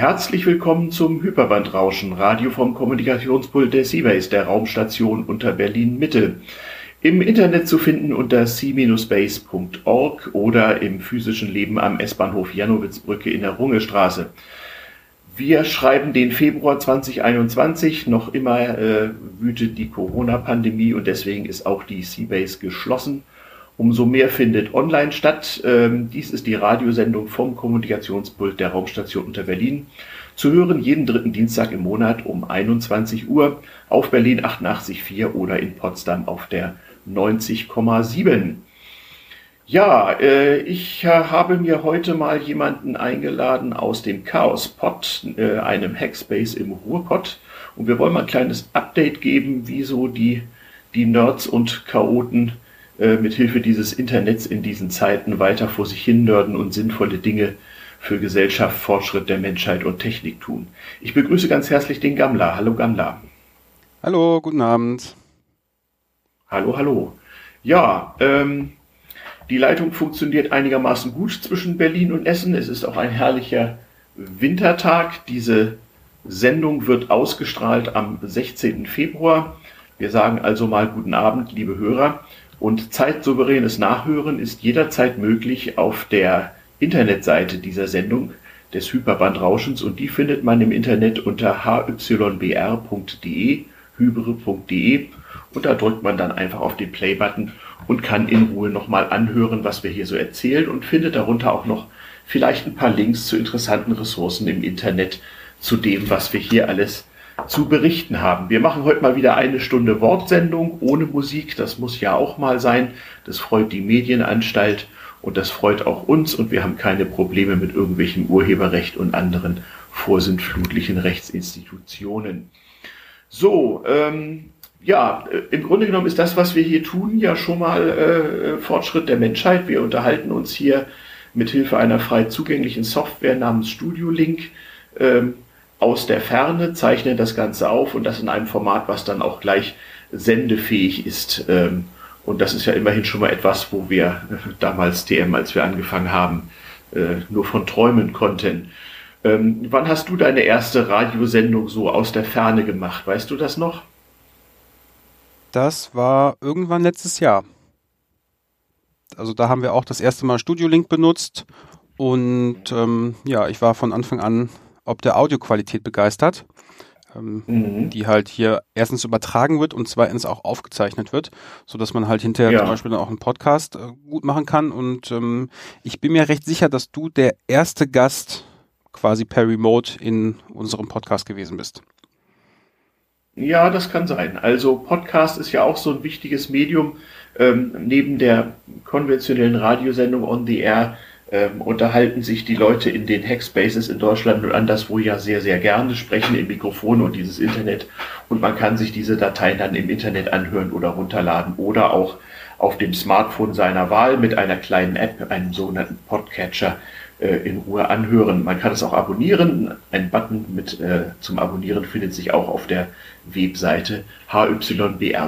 Herzlich willkommen zum Hyperbandrauschen, Radio vom Kommunikationspult der Seabase, der Raumstation unter Berlin Mitte. Im Internet zu finden unter c-base.org oder im physischen Leben am S-Bahnhof Janowitzbrücke in der Rungestraße. Wir schreiben den Februar 2021, noch immer äh, wütet die Corona-Pandemie und deswegen ist auch die Seabase geschlossen. Umso mehr findet online statt. Ähm, dies ist die Radiosendung vom Kommunikationspult der Raumstation unter Berlin. Zu hören jeden dritten Dienstag im Monat um 21 Uhr auf Berlin 88.4 oder in Potsdam auf der 90,7. Ja, äh, ich habe mir heute mal jemanden eingeladen aus dem Chaos Pod, äh, einem Hackspace im Ruhrpott. Und wir wollen mal ein kleines Update geben, wie so die, die Nerds und Chaoten äh, mit Hilfe dieses Internets in diesen Zeiten weiter vor sich hin nörden und sinnvolle Dinge für Gesellschaft, Fortschritt der Menschheit und Technik tun. Ich begrüße ganz herzlich den Gamla. Hallo Gamla. Hallo, guten Abend. Hallo, hallo. Ja, ähm, die Leitung funktioniert einigermaßen gut zwischen Berlin und Essen. Es ist auch ein herrlicher Wintertag. Diese Sendung wird ausgestrahlt am 16. Februar. Wir sagen also mal guten Abend, liebe Hörer. Und zeitsouveränes Nachhören ist jederzeit möglich auf der Internetseite dieser Sendung des Hyperbandrauschens. Und die findet man im Internet unter hybr.de, hybre.de und da drückt man dann einfach auf den Play-Button und kann in Ruhe nochmal anhören, was wir hier so erzählen und findet darunter auch noch vielleicht ein paar Links zu interessanten Ressourcen im Internet zu dem, was wir hier alles zu berichten haben. Wir machen heute mal wieder eine Stunde Wortsendung ohne Musik. Das muss ja auch mal sein. Das freut die Medienanstalt und das freut auch uns und wir haben keine Probleme mit irgendwelchem Urheberrecht und anderen vorsintflutlichen Rechtsinstitutionen. So, ähm, ja, äh, im Grunde genommen ist das, was wir hier tun, ja schon mal äh, Fortschritt der Menschheit. Wir unterhalten uns hier mit Hilfe einer frei zugänglichen Software namens Studio Link. Ähm, aus der Ferne, zeichnen das Ganze auf und das in einem Format, was dann auch gleich sendefähig ist. Ähm, und das ist ja immerhin schon mal etwas, wo wir damals TM, als wir angefangen haben, äh, nur von träumen konnten. Ähm, wann hast du deine erste Radiosendung so aus der Ferne gemacht? Weißt du das noch? Das war irgendwann letztes Jahr. Also da haben wir auch das erste Mal Studio Link benutzt und ähm, ja, ich war von Anfang an ob der Audioqualität begeistert, ähm, mhm. die halt hier erstens übertragen wird und zweitens auch aufgezeichnet wird, so dass man halt hinterher ja. zum Beispiel dann auch einen Podcast äh, gut machen kann. Und ähm, ich bin mir recht sicher, dass du der erste Gast quasi per Remote in unserem Podcast gewesen bist. Ja, das kann sein. Also Podcast ist ja auch so ein wichtiges Medium. Ähm, neben der konventionellen Radiosendung on the air ähm, unterhalten sich die Leute in den Hackspaces in Deutschland und anderswo ja sehr, sehr gerne, sprechen im Mikrofon und dieses Internet und man kann sich diese Dateien dann im Internet anhören oder runterladen oder auch auf dem Smartphone seiner Wahl mit einer kleinen App, einem sogenannten Podcatcher, äh, in Ruhe anhören. Man kann es auch abonnieren. Ein Button mit äh, zum Abonnieren findet sich auch auf der Webseite hybr.de.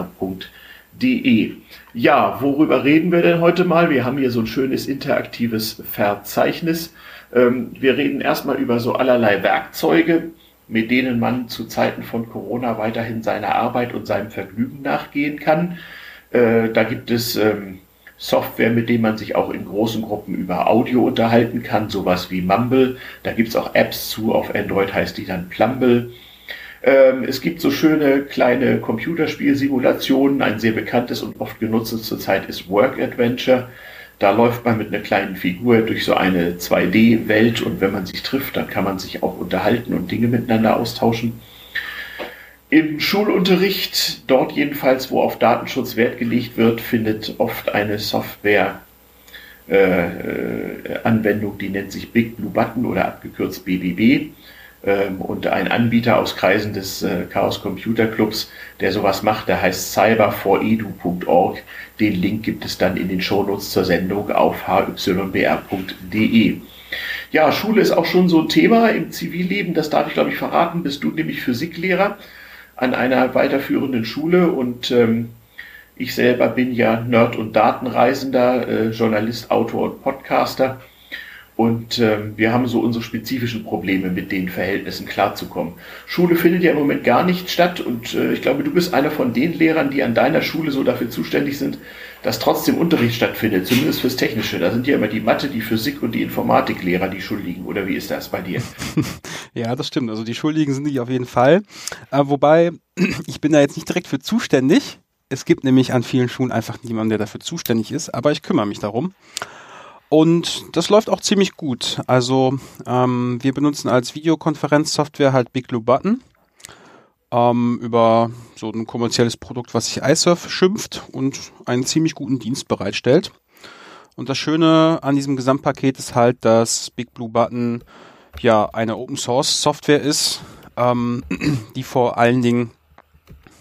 Ja, worüber reden wir denn heute mal? Wir haben hier so ein schönes interaktives Verzeichnis. Ähm, wir reden erstmal über so allerlei Werkzeuge, mit denen man zu Zeiten von Corona weiterhin seiner Arbeit und seinem Vergnügen nachgehen kann. Äh, da gibt es ähm, Software, mit dem man sich auch in großen Gruppen über Audio unterhalten kann, sowas wie Mumble. Da gibt es auch Apps zu, auf Android heißt die dann Plumble. Ähm, es gibt so schöne kleine Computerspielsimulationen. Ein sehr bekanntes und oft genutztes zurzeit ist Work Adventure. Da läuft man mit einer kleinen Figur durch so eine 2D-Welt und wenn man sich trifft, dann kann man sich auch unterhalten und Dinge miteinander austauschen. Im Schulunterricht, dort jedenfalls, wo auf Datenschutz Wert gelegt wird, findet oft eine Software äh, äh Anwendung, die nennt sich Big Blue Button oder abgekürzt BBB und ein Anbieter aus Kreisen des äh, Chaos Computer Clubs, der sowas macht, der heißt cyberforedu.org. Den Link gibt es dann in den Shownotes zur Sendung auf hybr.de. Ja, Schule ist auch schon so ein Thema im Zivilleben, das darf ich glaube ich verraten, bist du nämlich Physiklehrer an einer weiterführenden Schule und ähm, ich selber bin ja Nerd und Datenreisender, äh, Journalist, Autor und Podcaster Und äh, wir haben so unsere spezifischen Probleme, mit den Verhältnissen klarzukommen. Schule findet ja im Moment gar nicht statt und äh, ich glaube, du bist einer von den Lehrern, die an deiner Schule so dafür zuständig sind, dass trotzdem Unterricht stattfindet, zumindest fürs Technische. Da sind ja immer die Mathe, die Physik und die Informatiklehrer die Schuldigen. Oder wie ist das bei dir? ja, das stimmt. Also die Schuldigen sind die auf jeden Fall. Äh, wobei, ich bin da jetzt nicht direkt für zuständig. Es gibt nämlich an vielen Schulen einfach niemanden, der dafür zuständig ist, aber ich kümmere mich darum. Und das läuft auch ziemlich gut. Also ähm, wir benutzen als Videokonferenzsoftware halt Big Blue Button ähm, über so ein kommerzielles Produkt, was sich iSurf schimpft und einen ziemlich guten Dienst bereitstellt. Und das Schöne an diesem Gesamtpaket ist halt, dass Big Blue Button ja eine Open Source Software ist, ähm, die vor allen Dingen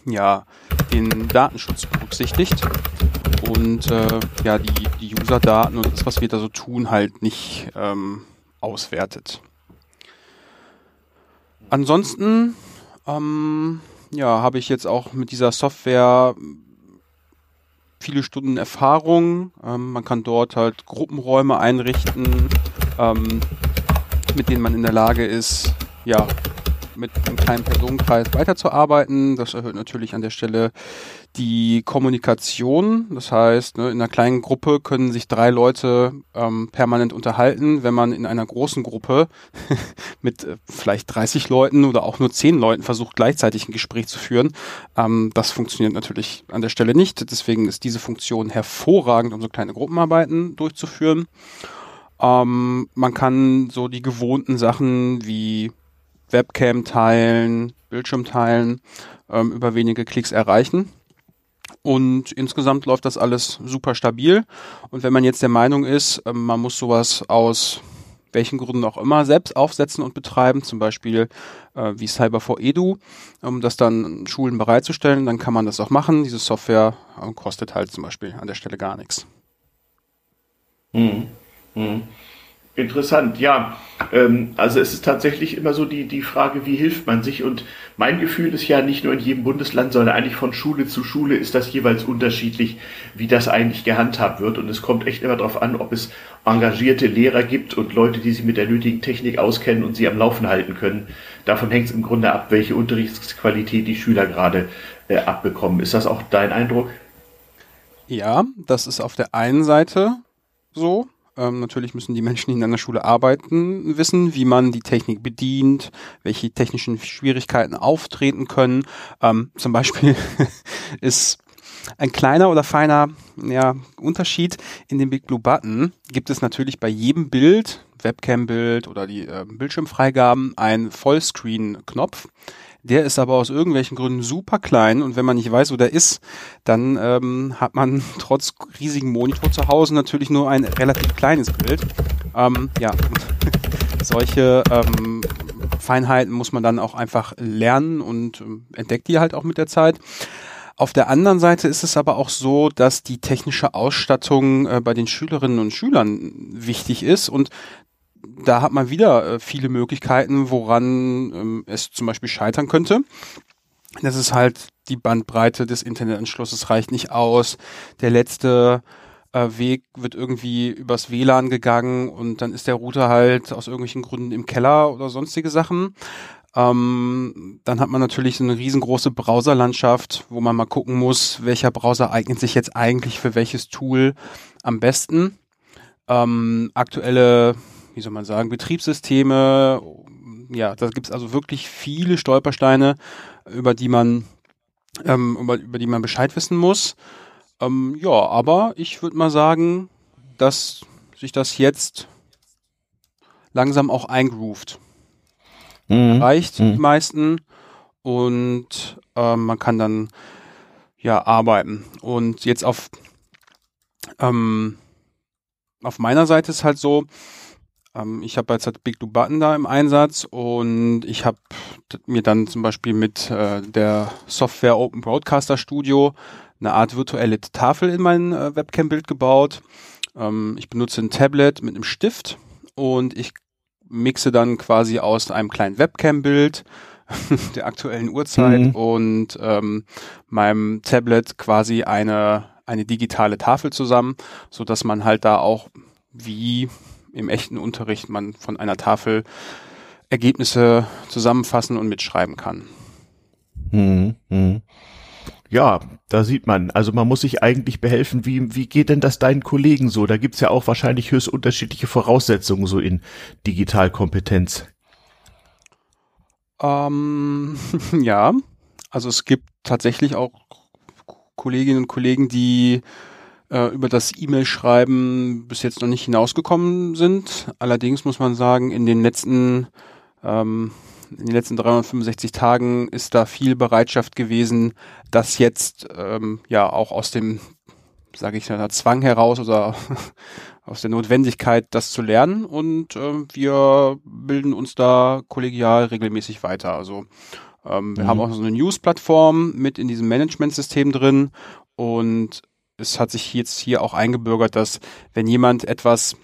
ja den Datenschutz berücksichtigt und äh, ja die, die User-Daten und das, was wir da so tun, halt nicht ähm, auswertet. Ansonsten ähm, ja, habe ich jetzt auch mit dieser Software viele Stunden Erfahrung. Ähm, man kann dort halt Gruppenräume einrichten, ähm, mit denen man in der Lage ist, ja, mit einem kleinen Personenkreis weiterzuarbeiten. Das erhöht natürlich an der Stelle die Kommunikation. Das heißt, ne, in einer kleinen Gruppe können sich drei Leute ähm, permanent unterhalten. Wenn man in einer großen Gruppe mit äh, vielleicht 30 Leuten oder auch nur 10 Leuten versucht, gleichzeitig ein Gespräch zu führen, ähm, das funktioniert natürlich an der Stelle nicht. Deswegen ist diese Funktion hervorragend, um so kleine Gruppenarbeiten durchzuführen. Ähm, man kann so die gewohnten Sachen wie Webcam teilen, Bildschirm teilen, ähm, über wenige Klicks erreichen. Und insgesamt läuft das alles super stabil. Und wenn man jetzt der Meinung ist, ähm, man muss sowas aus welchen Gründen auch immer selbst aufsetzen und betreiben, zum Beispiel äh, wie Cyber4Edu, um das dann Schulen bereitzustellen, dann kann man das auch machen. Diese Software äh, kostet halt zum Beispiel an der Stelle gar nichts. Mhm. Mhm. Interessant, ja. Ähm, also es ist tatsächlich immer so die, die Frage, wie hilft man sich? Und mein Gefühl ist ja nicht nur in jedem Bundesland, sondern eigentlich von Schule zu Schule ist das jeweils unterschiedlich, wie das eigentlich gehandhabt wird. Und es kommt echt immer darauf an, ob es engagierte Lehrer gibt und Leute, die sich mit der nötigen Technik auskennen und sie am Laufen halten können. Davon hängt es im Grunde ab, welche Unterrichtsqualität die Schüler gerade äh, abbekommen. Ist das auch dein Eindruck? Ja, das ist auf der einen Seite so. Ähm, natürlich müssen die Menschen, die in einer Schule arbeiten, wissen, wie man die Technik bedient, welche technischen Schwierigkeiten auftreten können. Ähm, zum Beispiel ist ein kleiner oder feiner ja, Unterschied in dem Big Blue Button gibt es natürlich bei jedem Bild, Webcam-Bild oder die äh, Bildschirmfreigaben, einen Vollscreen-Knopf. Der ist aber aus irgendwelchen Gründen super klein und wenn man nicht weiß, wo der ist, dann ähm, hat man trotz riesigen Monitor zu Hause natürlich nur ein relativ kleines Bild. Ähm, ja, solche ähm, Feinheiten muss man dann auch einfach lernen und ähm, entdeckt die halt auch mit der Zeit. Auf der anderen Seite ist es aber auch so, dass die technische Ausstattung äh, bei den Schülerinnen und Schülern wichtig ist und da hat man wieder äh, viele Möglichkeiten, woran ähm, es zum Beispiel scheitern könnte. Das ist halt die Bandbreite des Internetanschlusses reicht nicht aus. Der letzte äh, Weg wird irgendwie übers WLAN gegangen und dann ist der Router halt aus irgendwelchen Gründen im Keller oder sonstige Sachen. Ähm, dann hat man natürlich so eine riesengroße Browserlandschaft, wo man mal gucken muss, welcher Browser eignet sich jetzt eigentlich für welches Tool am besten. Ähm, aktuelle wie soll man sagen, Betriebssysteme. Ja, da gibt es also wirklich viele Stolpersteine, über die man, ähm, über, über die man Bescheid wissen muss. Ähm, ja, aber ich würde mal sagen, dass sich das jetzt langsam auch eingroovt. Mhm. Reicht mhm. die meisten und ähm, man kann dann ja arbeiten. Und jetzt auf ähm, auf meiner Seite ist halt so, ähm, ich habe jetzt halt Big Blue Button da im Einsatz und ich habe mir dann zum Beispiel mit äh, der Software Open Broadcaster Studio eine Art virtuelle Tafel in mein äh, Webcam-Bild gebaut. Ähm, ich benutze ein Tablet mit einem Stift und ich mixe dann quasi aus einem kleinen Webcam-Bild der aktuellen Uhrzeit mhm. und ähm, meinem Tablet quasi eine eine digitale Tafel zusammen, so dass man halt da auch wie im echten Unterricht man von einer Tafel Ergebnisse zusammenfassen und mitschreiben kann. Hm, hm. Ja, da sieht man. Also man muss sich eigentlich behelfen. Wie, wie geht denn das deinen Kollegen so? Da gibt's ja auch wahrscheinlich höchst unterschiedliche Voraussetzungen so in Digitalkompetenz. Ähm, ja, also es gibt tatsächlich auch Kolleginnen und Kollegen, die äh, über das E-Mail-Schreiben bis jetzt noch nicht hinausgekommen sind. Allerdings muss man sagen, in den letzten ähm, in den letzten 365 Tagen ist da viel Bereitschaft gewesen, das jetzt ähm, ja auch aus dem, sage ich mal, Zwang heraus oder aus der Notwendigkeit, das zu lernen. Und äh, wir bilden uns da kollegial regelmäßig weiter. Also ähm, wir mhm. haben auch so eine News-Plattform mit in diesem Management-System drin und es hat sich jetzt hier auch eingebürgert, dass wenn jemand etwas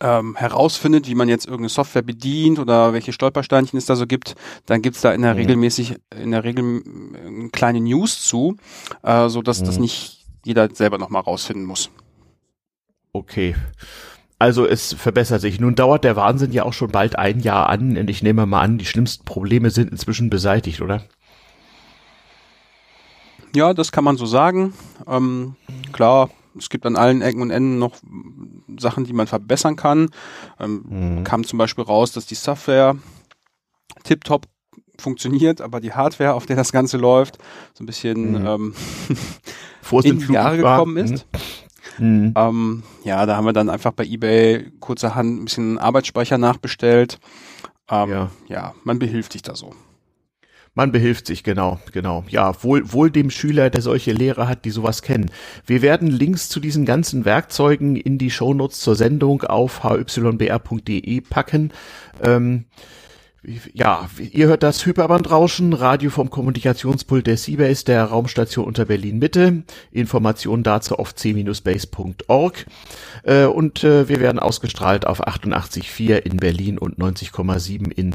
ähm, herausfindet, wie man jetzt irgendeine Software bedient oder welche Stolpersteinchen es da so gibt, dann gibt's da in der mhm. regelmäßig in der Regel äh, kleine News zu, äh, so dass mhm. das nicht jeder selber nochmal rausfinden muss. Okay. Also es verbessert sich. Nun dauert der Wahnsinn ja auch schon bald ein Jahr an und ich nehme mal an, die schlimmsten Probleme sind inzwischen beseitigt, oder? Ja, das kann man so sagen. Ähm, klar, es gibt an allen Ecken und Enden noch Sachen, die man verbessern kann. Ähm, mhm. Kam zum Beispiel raus, dass die Software tiptop funktioniert, aber die Hardware, auf der das Ganze läuft, so ein bisschen mhm. ähm, in die Jahre gekommen ist. Mhm. Mhm. Ähm, ja, da haben wir dann einfach bei eBay kurzerhand ein bisschen Arbeitsspeicher nachbestellt. Ähm, ja. ja, man behilft sich da so. Man behilft sich, genau, genau. Ja, wohl, wohl dem Schüler, der solche Lehrer hat, die sowas kennen. Wir werden Links zu diesen ganzen Werkzeugen in die Shownotes zur Sendung auf hybr.de packen. Ähm, ja, ihr hört das Hyperbandrauschen, Radio vom Kommunikationspult der Seabase, der Raumstation unter Berlin Mitte. Informationen dazu auf c-base.org. Äh, und äh, wir werden ausgestrahlt auf 88.4 in Berlin und 90,7 in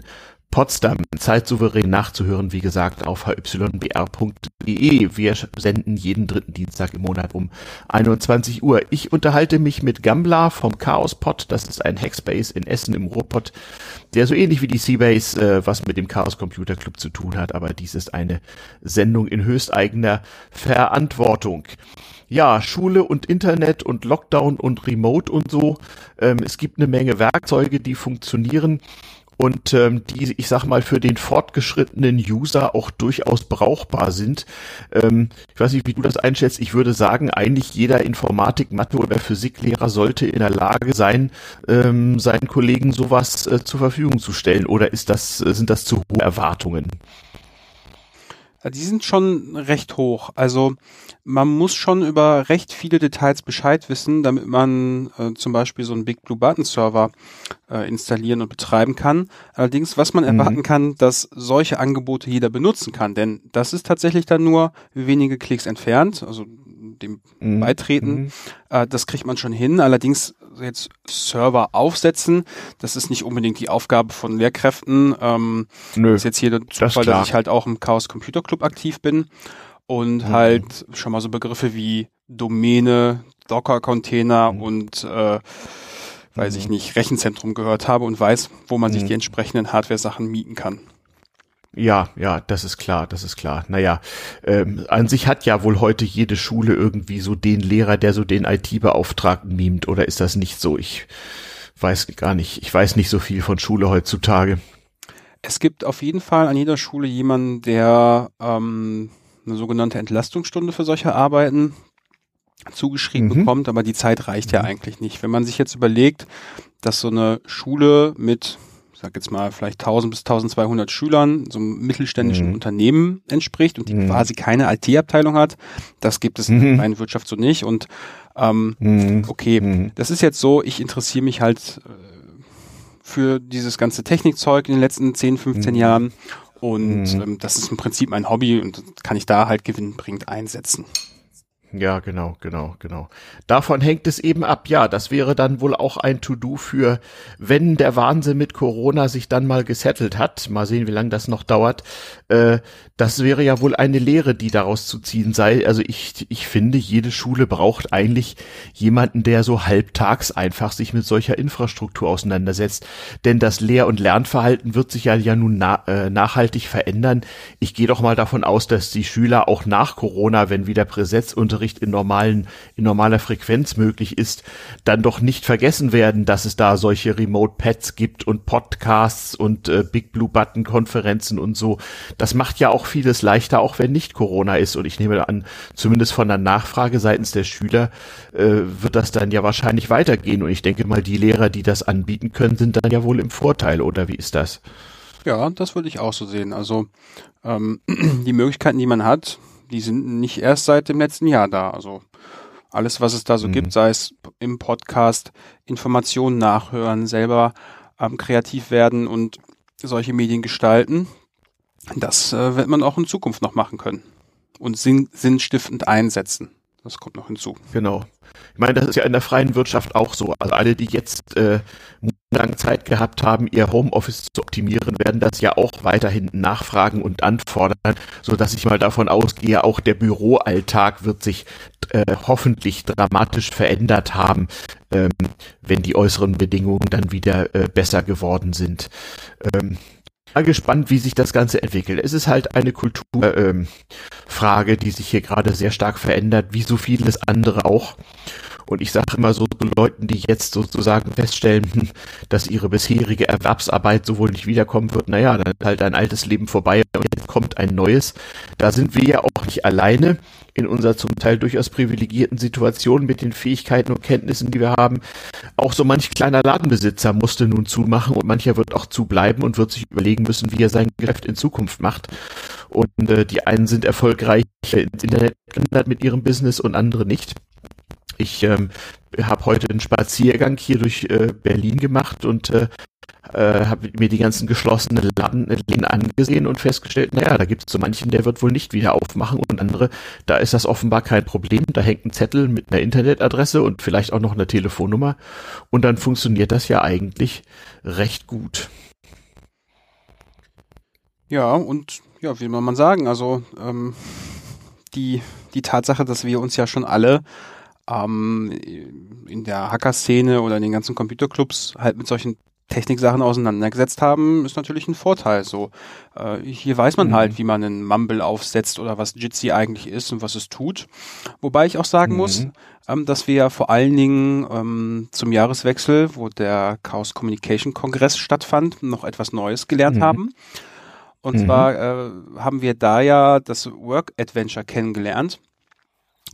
Potsdam zeitsouverän nachzuhören, wie gesagt, auf hybr.de. Wir senden jeden dritten Dienstag im Monat um 21 Uhr. Ich unterhalte mich mit Gambler vom Chaospod. Das ist ein Hackspace in Essen im Ruhrpott, der so ähnlich wie die Seabase äh, was mit dem Chaos Computer Club zu tun hat. Aber dies ist eine Sendung in höchsteigener Verantwortung ja, Schule und Internet und Lockdown und Remote und so. Ähm, es gibt eine Menge Werkzeuge, die funktionieren und ähm, die, ich sag mal, für den fortgeschrittenen User auch durchaus brauchbar sind. Ähm, ich weiß nicht, wie du das einschätzt. Ich würde sagen, eigentlich jeder Informatik, Mathe oder Physiklehrer sollte in der Lage sein, ähm, seinen Kollegen sowas äh, zur Verfügung zu stellen. Oder ist das, sind das zu hohe Erwartungen? Die sind schon recht hoch. Also man muss schon über recht viele Details Bescheid wissen, damit man äh, zum Beispiel so einen Big Blue Button Server äh, installieren und betreiben kann. Allerdings, was man mhm. erwarten kann, dass solche Angebote jeder benutzen kann, denn das ist tatsächlich dann nur wenige Klicks entfernt, also dem mhm. Beitreten. Mhm. Äh, das kriegt man schon hin. Allerdings jetzt Server aufsetzen. Das ist nicht unbedingt die Aufgabe von Lehrkräften. Ähm, Nö, das ist jetzt hier der Zufall, dass ich halt auch im Chaos Computer Club aktiv bin und mhm. halt schon mal so Begriffe wie Domäne, Docker-Container mhm. und äh, weiß mhm. ich nicht, Rechenzentrum gehört habe und weiß, wo man sich mhm. die entsprechenden Hardware-Sachen mieten kann. Ja, ja, das ist klar, das ist klar. Naja, ähm, an sich hat ja wohl heute jede Schule irgendwie so den Lehrer, der so den IT-Beauftragten mimt, oder ist das nicht so? Ich weiß gar nicht. Ich weiß nicht so viel von Schule heutzutage. Es gibt auf jeden Fall an jeder Schule jemanden, der ähm, eine sogenannte Entlastungsstunde für solche Arbeiten zugeschrieben mhm. bekommt, aber die Zeit reicht ja mhm. eigentlich nicht. Wenn man sich jetzt überlegt, dass so eine Schule mit sag jetzt mal, vielleicht 1000 bis 1200 Schülern, so einem mittelständischen mhm. Unternehmen entspricht und die mhm. quasi keine IT-Abteilung hat. Das gibt es mhm. in der Wirtschaft so nicht. Und ähm, mhm. okay, mhm. das ist jetzt so, ich interessiere mich halt äh, für dieses ganze Technikzeug in den letzten 10, 15 mhm. Jahren. Und ähm, das ist im Prinzip mein Hobby und kann ich da halt gewinnbringend einsetzen. Ja, genau, genau, genau. Davon hängt es eben ab. Ja, das wäre dann wohl auch ein To-Do für, wenn der Wahnsinn mit Corona sich dann mal gesettelt hat. Mal sehen, wie lange das noch dauert. Äh, das wäre ja wohl eine Lehre, die daraus zu ziehen sei. Also ich, ich finde, jede Schule braucht eigentlich jemanden, der so halbtags einfach sich mit solcher Infrastruktur auseinandersetzt. Denn das Lehr- und Lernverhalten wird sich ja, ja nun na, äh, nachhaltig verändern. Ich gehe doch mal davon aus, dass die Schüler auch nach Corona, wenn wieder Präsenzunterricht in normalen, in normaler Frequenz möglich ist, dann doch nicht vergessen werden, dass es da solche Remote Pads gibt und Podcasts und äh, Big Blue Button Konferenzen und so. Das macht ja auch vieles leichter, auch wenn nicht Corona ist. Und ich nehme an, zumindest von der Nachfrage seitens der Schüler äh, wird das dann ja wahrscheinlich weitergehen. Und ich denke mal, die Lehrer, die das anbieten können, sind dann ja wohl im Vorteil. Oder wie ist das? Ja, das würde ich auch so sehen. Also ähm, die Möglichkeiten, die man hat, die sind nicht erst seit dem letzten Jahr da. Also alles, was es da so mhm. gibt, sei es im Podcast, Informationen nachhören, selber ähm, kreativ werden und solche Medien gestalten, das äh, wird man auch in Zukunft noch machen können und sinn sinnstiftend einsetzen. Das kommt noch hinzu. Genau. Ich meine, das ist ja in der freien Wirtschaft auch so. Also alle, die jetzt äh, lang Zeit gehabt haben, ihr Homeoffice zu optimieren, werden das ja auch weiterhin nachfragen und anfordern, so dass ich mal davon ausgehe, auch der Büroalltag wird sich äh, hoffentlich dramatisch verändert haben, ähm, wenn die äußeren Bedingungen dann wieder äh, besser geworden sind. Ähm, mal gespannt, wie sich das Ganze entwickelt. Es ist halt eine Kulturfrage, ähm, die sich hier gerade sehr stark verändert, wie so vieles andere auch. Und ich sage immer so so Leuten, die jetzt sozusagen feststellen, hm, dass ihre bisherige Erwerbsarbeit sowohl nicht wiederkommen wird, naja, dann ist halt ein altes Leben vorbei und jetzt kommt ein neues. Da sind wir ja auch nicht alleine in unserer zum Teil durchaus privilegierten Situation mit den Fähigkeiten und Kenntnissen, die wir haben. Auch so manch kleiner Ladenbesitzer musste nun zumachen und mancher wird auch zubleiben und wird sich überlegen müssen, wie er sein Geschäft in Zukunft macht. Und äh, die einen sind erfolgreich ins Internet mit ihrem Business und andere nicht. Ich ähm, habe heute einen Spaziergang hier durch äh, Berlin gemacht und äh, äh, habe mir die ganzen geschlossenen Laden, Läden angesehen und festgestellt, naja, da gibt es so manchen, der wird wohl nicht wieder aufmachen und andere, da ist das offenbar kein Problem. Da hängt ein Zettel mit einer Internetadresse und vielleicht auch noch einer Telefonnummer und dann funktioniert das ja eigentlich recht gut. Ja, und ja, wie will man sagen, also ähm, die, die Tatsache, dass wir uns ja schon alle ähm, in der Hacker-Szene oder in den ganzen Computerclubs halt mit solchen Techniksachen auseinandergesetzt haben, ist natürlich ein Vorteil. So äh, hier weiß man mhm. halt, wie man einen Mumble aufsetzt oder was Jitsi eigentlich ist und was es tut. Wobei ich auch sagen mhm. muss, ähm, dass wir ja vor allen Dingen ähm, zum Jahreswechsel, wo der Chaos Communication Kongress stattfand, noch etwas Neues gelernt mhm. haben. Und mhm. zwar äh, haben wir da ja das Work Adventure kennengelernt.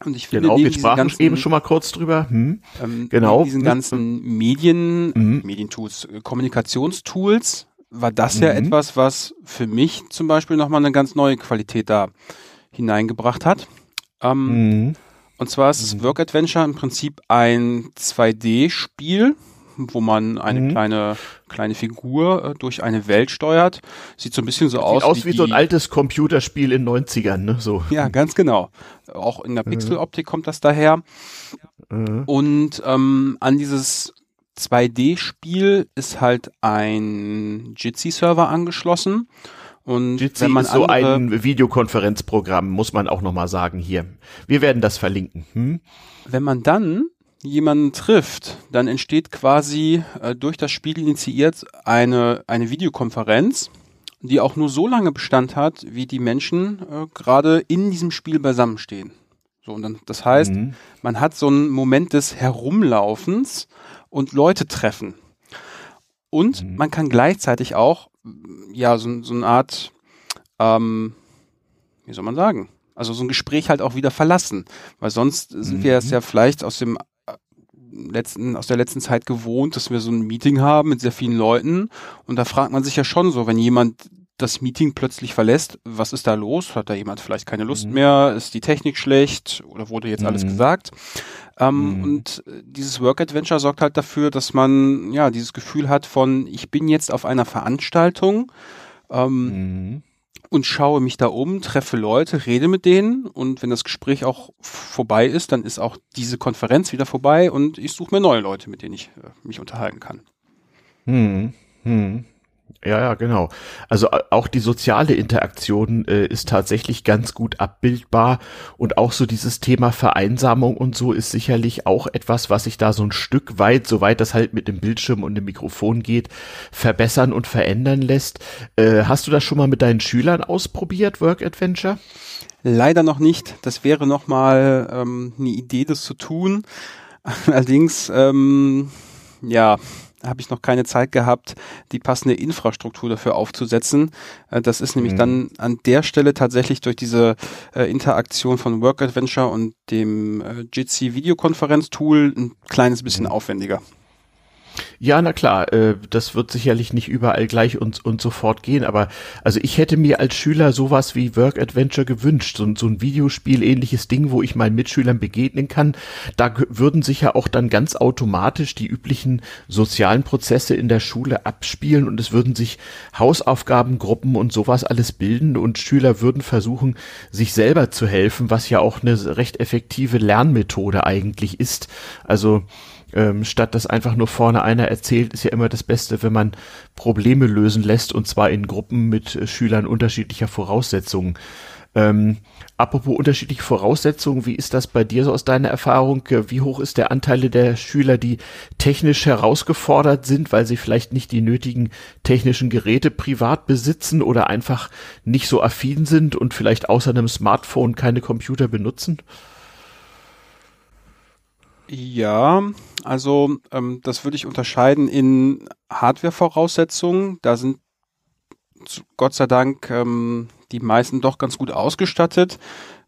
Und ich finde, genau, wir sprachen ganzen, eben schon mal kurz drüber. Hm. Ähm, genau. Diesen ganzen Medien, mhm. Medientools, äh, Kommunikationstools, war das mhm. ja etwas, was für mich zum Beispiel nochmal eine ganz neue Qualität da hineingebracht hat. Ähm, mhm. Und zwar ist mhm. Work Adventure im Prinzip ein 2D-Spiel, wo man eine mhm. kleine kleine Figur äh, durch eine Welt steuert. Sieht so ein bisschen so Sieht aus. aus wie, wie so ein altes Computerspiel in 90ern, ne? So. Ja, ganz genau. Auch in der mhm. Pixeloptik kommt das daher. Mhm. Und ähm, an dieses 2D-Spiel ist halt ein Jitsi-Server angeschlossen. Und Jitsi wenn man ist so ein Videokonferenzprogramm, muss man auch nochmal sagen hier. Wir werden das verlinken. Hm? Wenn man dann jemanden trifft, dann entsteht quasi äh, durch das Spiel initiiert eine, eine Videokonferenz, die auch nur so lange Bestand hat, wie die Menschen äh, gerade in diesem Spiel beisammenstehen. So, und dann, das heißt, mhm. man hat so einen Moment des Herumlaufens und Leute treffen. Und mhm. man kann gleichzeitig auch, ja, so, so eine Art, ähm, wie soll man sagen, also so ein Gespräch halt auch wieder verlassen. Weil sonst sind mhm. wir es ja vielleicht aus dem letzten, aus der letzten Zeit gewohnt, dass wir so ein Meeting haben mit sehr vielen Leuten. Und da fragt man sich ja schon so, wenn jemand das Meeting plötzlich verlässt, was ist da los? Hat da jemand vielleicht keine Lust mhm. mehr? Ist die Technik schlecht? Oder wurde jetzt mhm. alles gesagt? Ähm, mhm. Und dieses Work Adventure sorgt halt dafür, dass man ja dieses Gefühl hat von, ich bin jetzt auf einer Veranstaltung ähm, mhm. Und schaue mich da um, treffe Leute, rede mit denen und wenn das Gespräch auch vorbei ist, dann ist auch diese Konferenz wieder vorbei und ich suche mir neue Leute, mit denen ich äh, mich unterhalten kann. Hm, hm. Ja, ja, genau. Also auch die soziale Interaktion äh, ist tatsächlich ganz gut abbildbar und auch so dieses Thema Vereinsamung und so ist sicherlich auch etwas, was sich da so ein Stück weit, soweit das halt mit dem Bildschirm und dem Mikrofon geht, verbessern und verändern lässt. Äh, hast du das schon mal mit deinen Schülern ausprobiert, Work Adventure? Leider noch nicht. Das wäre noch mal ähm, eine Idee, das zu tun. Allerdings, ähm, ja, habe ich noch keine Zeit gehabt, die passende Infrastruktur dafür aufzusetzen. Äh, das ist nämlich mhm. dann an der Stelle tatsächlich durch diese äh, Interaktion von Work Adventure und dem äh, Jitsi Videokonferenz-Tool ein kleines bisschen mhm. aufwendiger. Ja, na klar, äh, das wird sicherlich nicht überall gleich und, und sofort gehen, aber also ich hätte mir als Schüler sowas wie Work Adventure gewünscht, so, so ein Videospiel ähnliches Ding, wo ich meinen Mitschülern begegnen kann. Da würden sich ja auch dann ganz automatisch die üblichen sozialen Prozesse in der Schule abspielen und es würden sich Hausaufgabengruppen und sowas alles bilden und Schüler würden versuchen, sich selber zu helfen, was ja auch eine recht effektive Lernmethode eigentlich ist. Also ähm, statt dass einfach nur vorne einer erzählt, ist ja immer das Beste, wenn man Probleme lösen lässt und zwar in Gruppen mit äh, Schülern unterschiedlicher Voraussetzungen. Ähm, apropos unterschiedliche Voraussetzungen, wie ist das bei dir so aus deiner Erfahrung? Äh, wie hoch ist der Anteil der Schüler, die technisch herausgefordert sind, weil sie vielleicht nicht die nötigen technischen Geräte privat besitzen oder einfach nicht so affin sind und vielleicht außer einem Smartphone keine Computer benutzen? Ja, also ähm, das würde ich unterscheiden in Hardware-Voraussetzungen. Da sind Gott sei Dank ähm, die meisten doch ganz gut ausgestattet.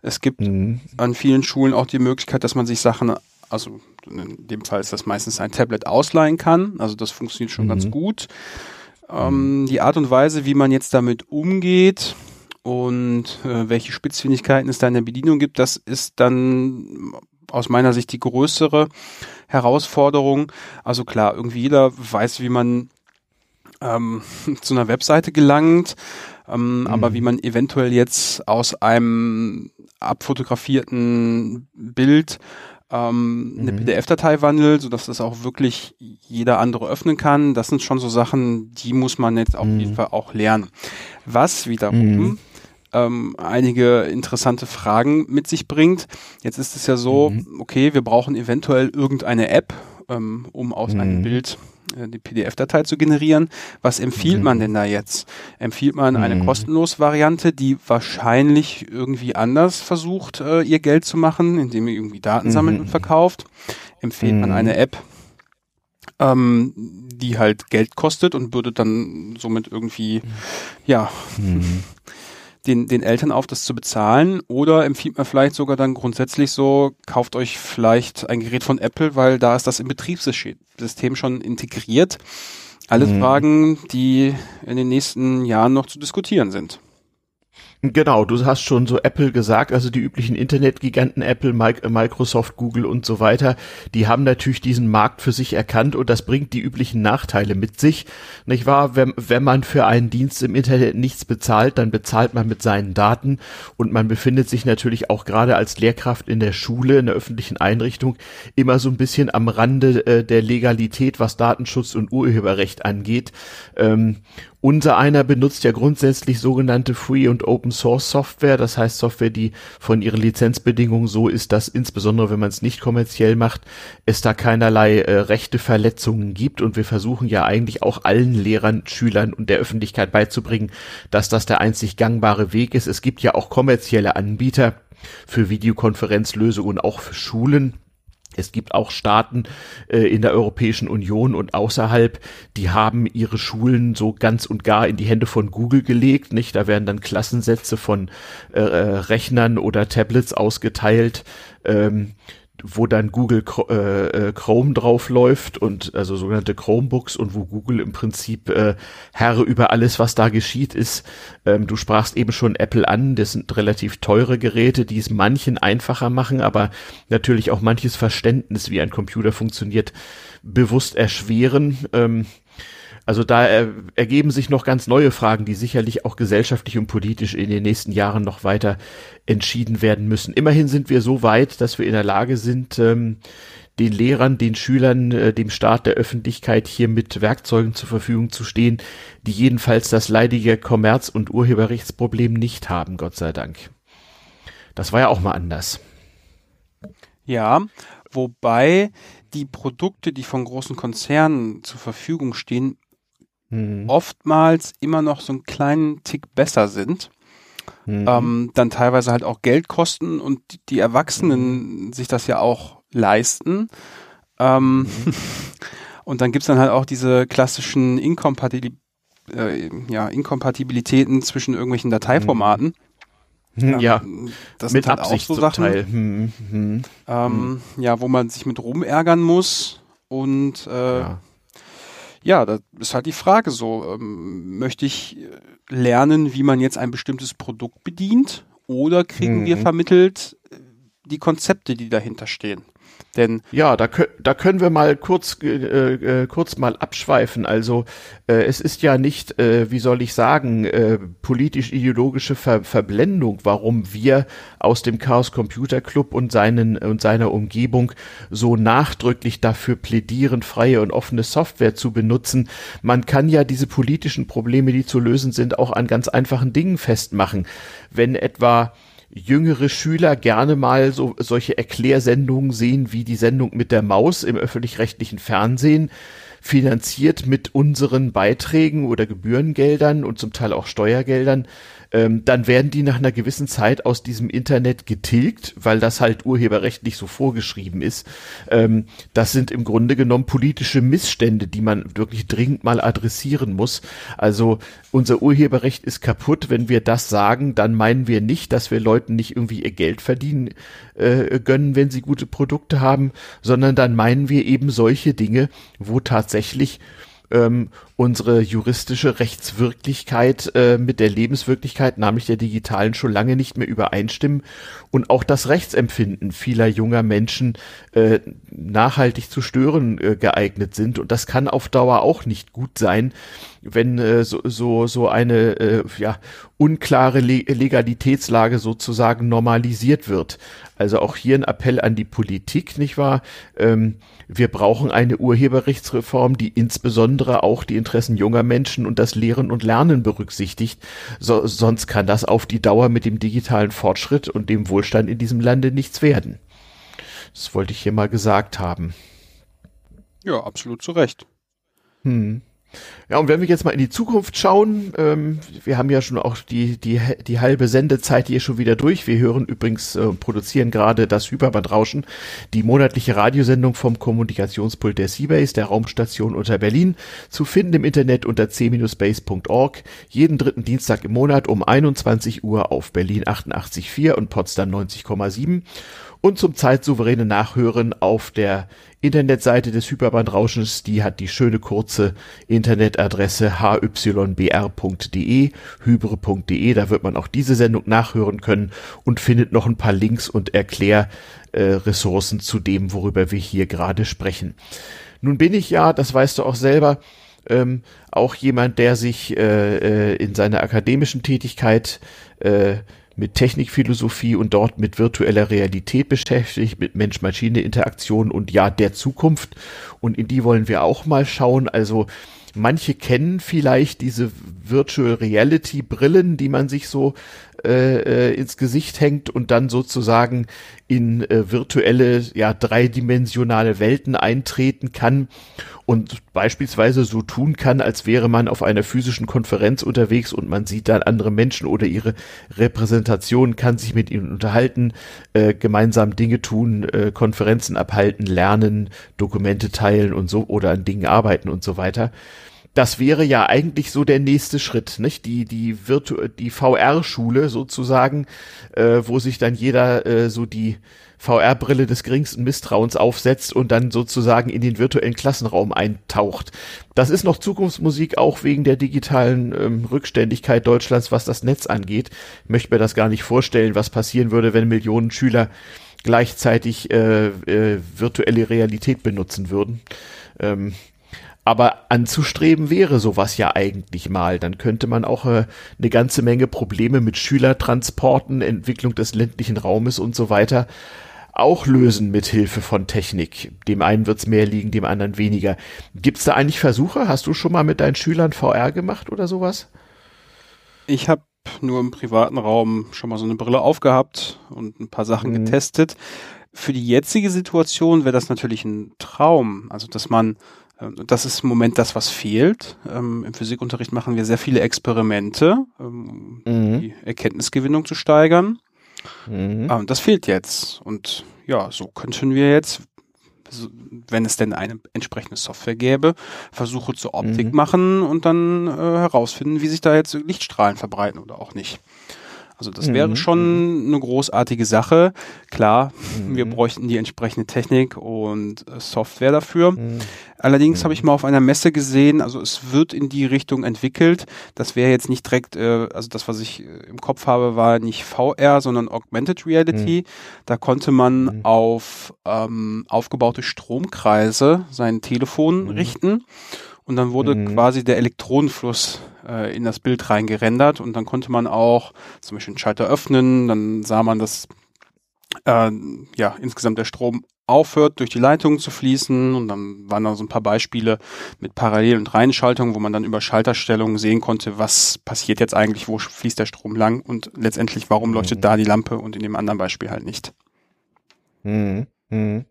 Es gibt mhm. an vielen Schulen auch die Möglichkeit, dass man sich Sachen, also in dem Fall ist das meistens ein Tablet ausleihen kann. Also das funktioniert schon mhm. ganz gut. Ähm, mhm. Die Art und Weise, wie man jetzt damit umgeht und äh, welche Spitzfindigkeiten es da in der Bedienung gibt, das ist dann aus meiner Sicht die größere Herausforderung. Also klar, irgendwie jeder weiß, wie man ähm, zu einer Webseite gelangt, ähm, mhm. aber wie man eventuell jetzt aus einem abfotografierten Bild ähm, eine mhm. PDF-Datei wandelt, sodass das auch wirklich jeder andere öffnen kann. Das sind schon so Sachen, die muss man jetzt auf mhm. jeden Fall auch lernen. Was wiederum mhm ähm, einige interessante Fragen mit sich bringt. Jetzt ist es ja so, mhm. okay, wir brauchen eventuell irgendeine App, ähm, um aus mhm. einem Bild äh, die PDF-Datei zu generieren. Was empfiehlt mhm. man denn da jetzt? Empfiehlt man eine mhm. kostenlose Variante, die wahrscheinlich irgendwie anders versucht, äh, ihr Geld zu machen, indem ihr irgendwie Daten sammelt und mhm. verkauft? Empfiehlt man eine mhm. App, ähm, die halt Geld kostet und würde dann somit irgendwie, ja, den, den Eltern auf, das zu bezahlen? Oder empfiehlt man vielleicht sogar dann grundsätzlich so, kauft euch vielleicht ein Gerät von Apple, weil da ist das im Betriebssystem schon integriert? Alles mhm. Fragen, die in den nächsten Jahren noch zu diskutieren sind. Genau, du hast schon so Apple gesagt, also die üblichen Internetgiganten Apple, Microsoft, Google und so weiter, die haben natürlich diesen Markt für sich erkannt und das bringt die üblichen Nachteile mit sich. Nicht wahr? Wenn, wenn man für einen Dienst im Internet nichts bezahlt, dann bezahlt man mit seinen Daten und man befindet sich natürlich auch gerade als Lehrkraft in der Schule, in der öffentlichen Einrichtung, immer so ein bisschen am Rande äh, der Legalität, was Datenschutz und Urheberrecht angeht. Ähm, unser einer benutzt ja grundsätzlich sogenannte Free und Open Source Software, das heißt Software, die von ihren Lizenzbedingungen so ist, dass insbesondere wenn man es nicht kommerziell macht, es da keinerlei äh, rechte Verletzungen gibt. Und wir versuchen ja eigentlich auch allen Lehrern, Schülern und der Öffentlichkeit beizubringen, dass das der einzig gangbare Weg ist. Es gibt ja auch kommerzielle Anbieter für Videokonferenzlösungen, auch für Schulen es gibt auch Staaten äh, in der Europäischen Union und außerhalb, die haben ihre Schulen so ganz und gar in die Hände von Google gelegt, nicht? Da werden dann Klassensätze von äh, äh Rechnern oder Tablets ausgeteilt. Ähm, wo dann Google äh, äh, Chrome drauf läuft und also sogenannte Chromebooks und wo Google im Prinzip äh, Herr über alles, was da geschieht, ist. Ähm, du sprachst eben schon Apple an, das sind relativ teure Geräte, die es manchen einfacher machen, aber natürlich auch manches Verständnis, wie ein Computer funktioniert, bewusst erschweren. Ähm, Also da ergeben sich noch ganz neue Fragen, die sicherlich auch gesellschaftlich und politisch in den nächsten Jahren noch weiter entschieden werden müssen. Immerhin sind wir so weit, dass wir in der Lage sind, ähm, den Lehrern, den Schülern, äh, dem Staat, der Öffentlichkeit hier mit Werkzeugen zur Verfügung zu stehen, die jedenfalls das leidige Kommerz- und Urheberrechtsproblem nicht haben, Gott sei Dank. Das war ja auch mal anders. Ja, wobei die Produkte, die von großen Konzernen zur Verfügung stehen, hm. oftmals immer noch so einen kleinen Tick besser sind. Mhm. Ähm, dann teilweise halt auch Geld kosten und die Erwachsenen mhm. sich das ja auch leisten. Ähm, mhm. und dann gibt's dann halt auch diese klassischen Inkompatibili äh, ja, Inkompatibilitäten zwischen irgendwelchen Dateiformaten. Mhm. Ja, das mit sind halt Absicht auch so Sachen, hm, hm, ähm, ja, wo man sich mit rumärgern muss und äh, ja. Ja, das ist halt die Frage so, ähm, möchte ich lernen, wie man jetzt ein bestimmtes Produkt bedient oder kriegen mhm. wir vermittelt die Konzepte, die dahinter stehen? Denn ja, da, da können wir mal kurz, äh, äh, kurz mal abschweifen. Also äh, es ist ja nicht, äh, wie soll ich sagen, äh, politisch-ideologische Ver Verblendung, warum wir aus dem Chaos Computer Club und seinen und seiner Umgebung so nachdrücklich dafür plädieren, freie und offene Software zu benutzen. Man kann ja diese politischen Probleme, die zu lösen sind, auch an ganz einfachen Dingen festmachen. Wenn etwa jüngere Schüler gerne mal so solche Erklärsendungen sehen wie die Sendung mit der Maus im öffentlich-rechtlichen Fernsehen, finanziert mit unseren Beiträgen oder Gebührengeldern und zum Teil auch Steuergeldern, ähm, dann werden die nach einer gewissen Zeit aus diesem Internet getilgt, weil das halt urheberrechtlich so vorgeschrieben ist. Ähm, das sind im Grunde genommen politische Missstände, die man wirklich dringend mal adressieren muss. Also unser Urheberrecht ist kaputt. Wenn wir das sagen, dann meinen wir nicht, dass wir Leuten nicht irgendwie ihr Geld verdienen äh, gönnen, wenn sie gute Produkte haben, sondern dann meinen wir eben solche Dinge, wo tatsächlich ähm, unsere juristische Rechtswirklichkeit äh, mit der Lebenswirklichkeit, nämlich der digitalen, schon lange nicht mehr übereinstimmen und auch das Rechtsempfinden vieler junger Menschen äh, nachhaltig zu stören äh, geeignet sind. Und das kann auf Dauer auch nicht gut sein, wenn äh, so, so, so eine äh, ja, unklare Le Legalitätslage sozusagen normalisiert wird. Also auch hier ein Appell an die Politik, nicht wahr? Ähm, wir brauchen eine Urheberrechtsreform, die insbesondere auch die Interessen junger Menschen und das Lehren und Lernen berücksichtigt. So, sonst kann das auf die Dauer mit dem digitalen Fortschritt und dem Wohlstand in diesem Lande nichts werden. Das wollte ich hier mal gesagt haben. Ja, absolut zu Recht. Hm. Ja, und wenn wir jetzt mal in die Zukunft schauen, ähm, wir haben ja schon auch die, die, die halbe Sendezeit hier schon wieder durch. Wir hören übrigens, äh, produzieren gerade das Hyperbandrauschen, die monatliche Radiosendung vom Kommunikationspult der Seabase, der Raumstation unter Berlin, zu finden im Internet unter c-base.org, jeden dritten Dienstag im Monat um 21 Uhr auf Berlin 88.4 und Potsdam 90,7 und zum zeitsouveränen Nachhören auf der Internetseite des Hyperbandrauschens, die hat die schöne kurze Internetadresse hybr.de, hybre.de, da wird man auch diese Sendung nachhören können und findet noch ein paar Links und Erklärressourcen zu dem, worüber wir hier gerade sprechen. Nun bin ich ja, das weißt du auch selber, ähm, auch jemand, der sich äh, äh in seiner akademischen Tätigkeit äh, mit Technikphilosophie und dort mit virtueller Realität beschäftigt, mit Mensch-Maschine-Interaktion und ja, der Zukunft. Und in die wollen wir auch mal schauen. Also manche kennen vielleicht diese Virtual Reality Brillen, die man sich so äh, äh, ins Gesicht hängt und dann sozusagen in äh, virtuelle, ja, dreidimensionale Welten eintreten kann und beispielsweise so tun kann, als wäre man auf einer physischen Konferenz unterwegs und man sieht dann andere Menschen oder ihre Repräsentation, kann sich mit ihnen unterhalten, äh, gemeinsam Dinge tun, äh, Konferenzen abhalten, lernen, Dokumente teilen und so oder an Dingen arbeiten und so weiter das wäre ja eigentlich so der nächste Schritt, nicht? Die, die Virtu die VR-Schule sozusagen, äh, wo sich dann jeder äh, so die VR-Brille des geringsten Misstrauens aufsetzt und dann sozusagen in den virtuellen Klassenraum eintaucht. Das ist noch Zukunftsmusik, auch wegen der digitalen ähm, Rückständigkeit Deutschlands, was das Netz angeht. Ich möchte mir das gar nicht vorstellen, was passieren würde, wenn Millionen Schüler gleichzeitig äh, äh, virtuelle Realität benutzen würden. Ähm, Aber anzustreben wäre sowas ja eigentlich mal. Dann könnte man auch äh, eine ganze Menge Probleme mit Schülertransporten, Entwicklung des ländlichen Raumes und so weiter auch lösen mit Hilfe von Technik. Dem einen wird's mehr liegen, dem anderen weniger. Gibt's da eigentlich Versuche? Hast du schon mal mit deinen Schülern VR gemacht oder sowas? Ich habe nur im privaten Raum schon mal so eine Brille aufgehabt und ein paar Sachen mhm. getestet. Für die jetzige Situation wäre das natürlich ein Traum. Also, dass man das ist im Moment das, was fehlt. Ähm, Im Physikunterricht machen wir sehr viele Experimente, um mhm. die Erkenntnisgewinnung zu steigern. Mhm. Ähm, das fehlt jetzt. Und ja, so könnten wir jetzt, wenn es denn eine entsprechende Software gäbe, Versuche zur Optik mhm. machen und dann äh, herausfinden, wie sich da jetzt Lichtstrahlen verbreiten oder auch nicht. Also das mhm. wäre schon eine großartige Sache. Klar, mhm. wir bräuchten die entsprechende Technik und äh, Software dafür. Mhm. Allerdings mhm. habe ich mal auf einer Messe gesehen, also es wird in die Richtung entwickelt. Das wäre jetzt nicht direkt, äh, also das, was ich äh, im Kopf habe, war nicht VR, sondern Augmented Reality. Mhm. Da konnte man mhm. auf ähm, aufgebaute Stromkreise sein Telefon richten und dann wurde mhm. quasi der Elektronenfluss äh, in das Bild reingerendert und dann konnte man auch zum Beispiel einen Schalter öffnen, dann sah man, dass äh, ja insgesamt der Strom aufhört, durch die Leitung zu fließen und dann waren da so ein paar Beispiele mit Parallel- und Reihenschaltung, wo man dann über Schalterstellungen sehen konnte, was passiert jetzt eigentlich, wo fließt der Strom lang und letztendlich, warum mhm. leuchtet da die Lampe und in dem anderen Beispiel halt nicht. Mhm. Mhm.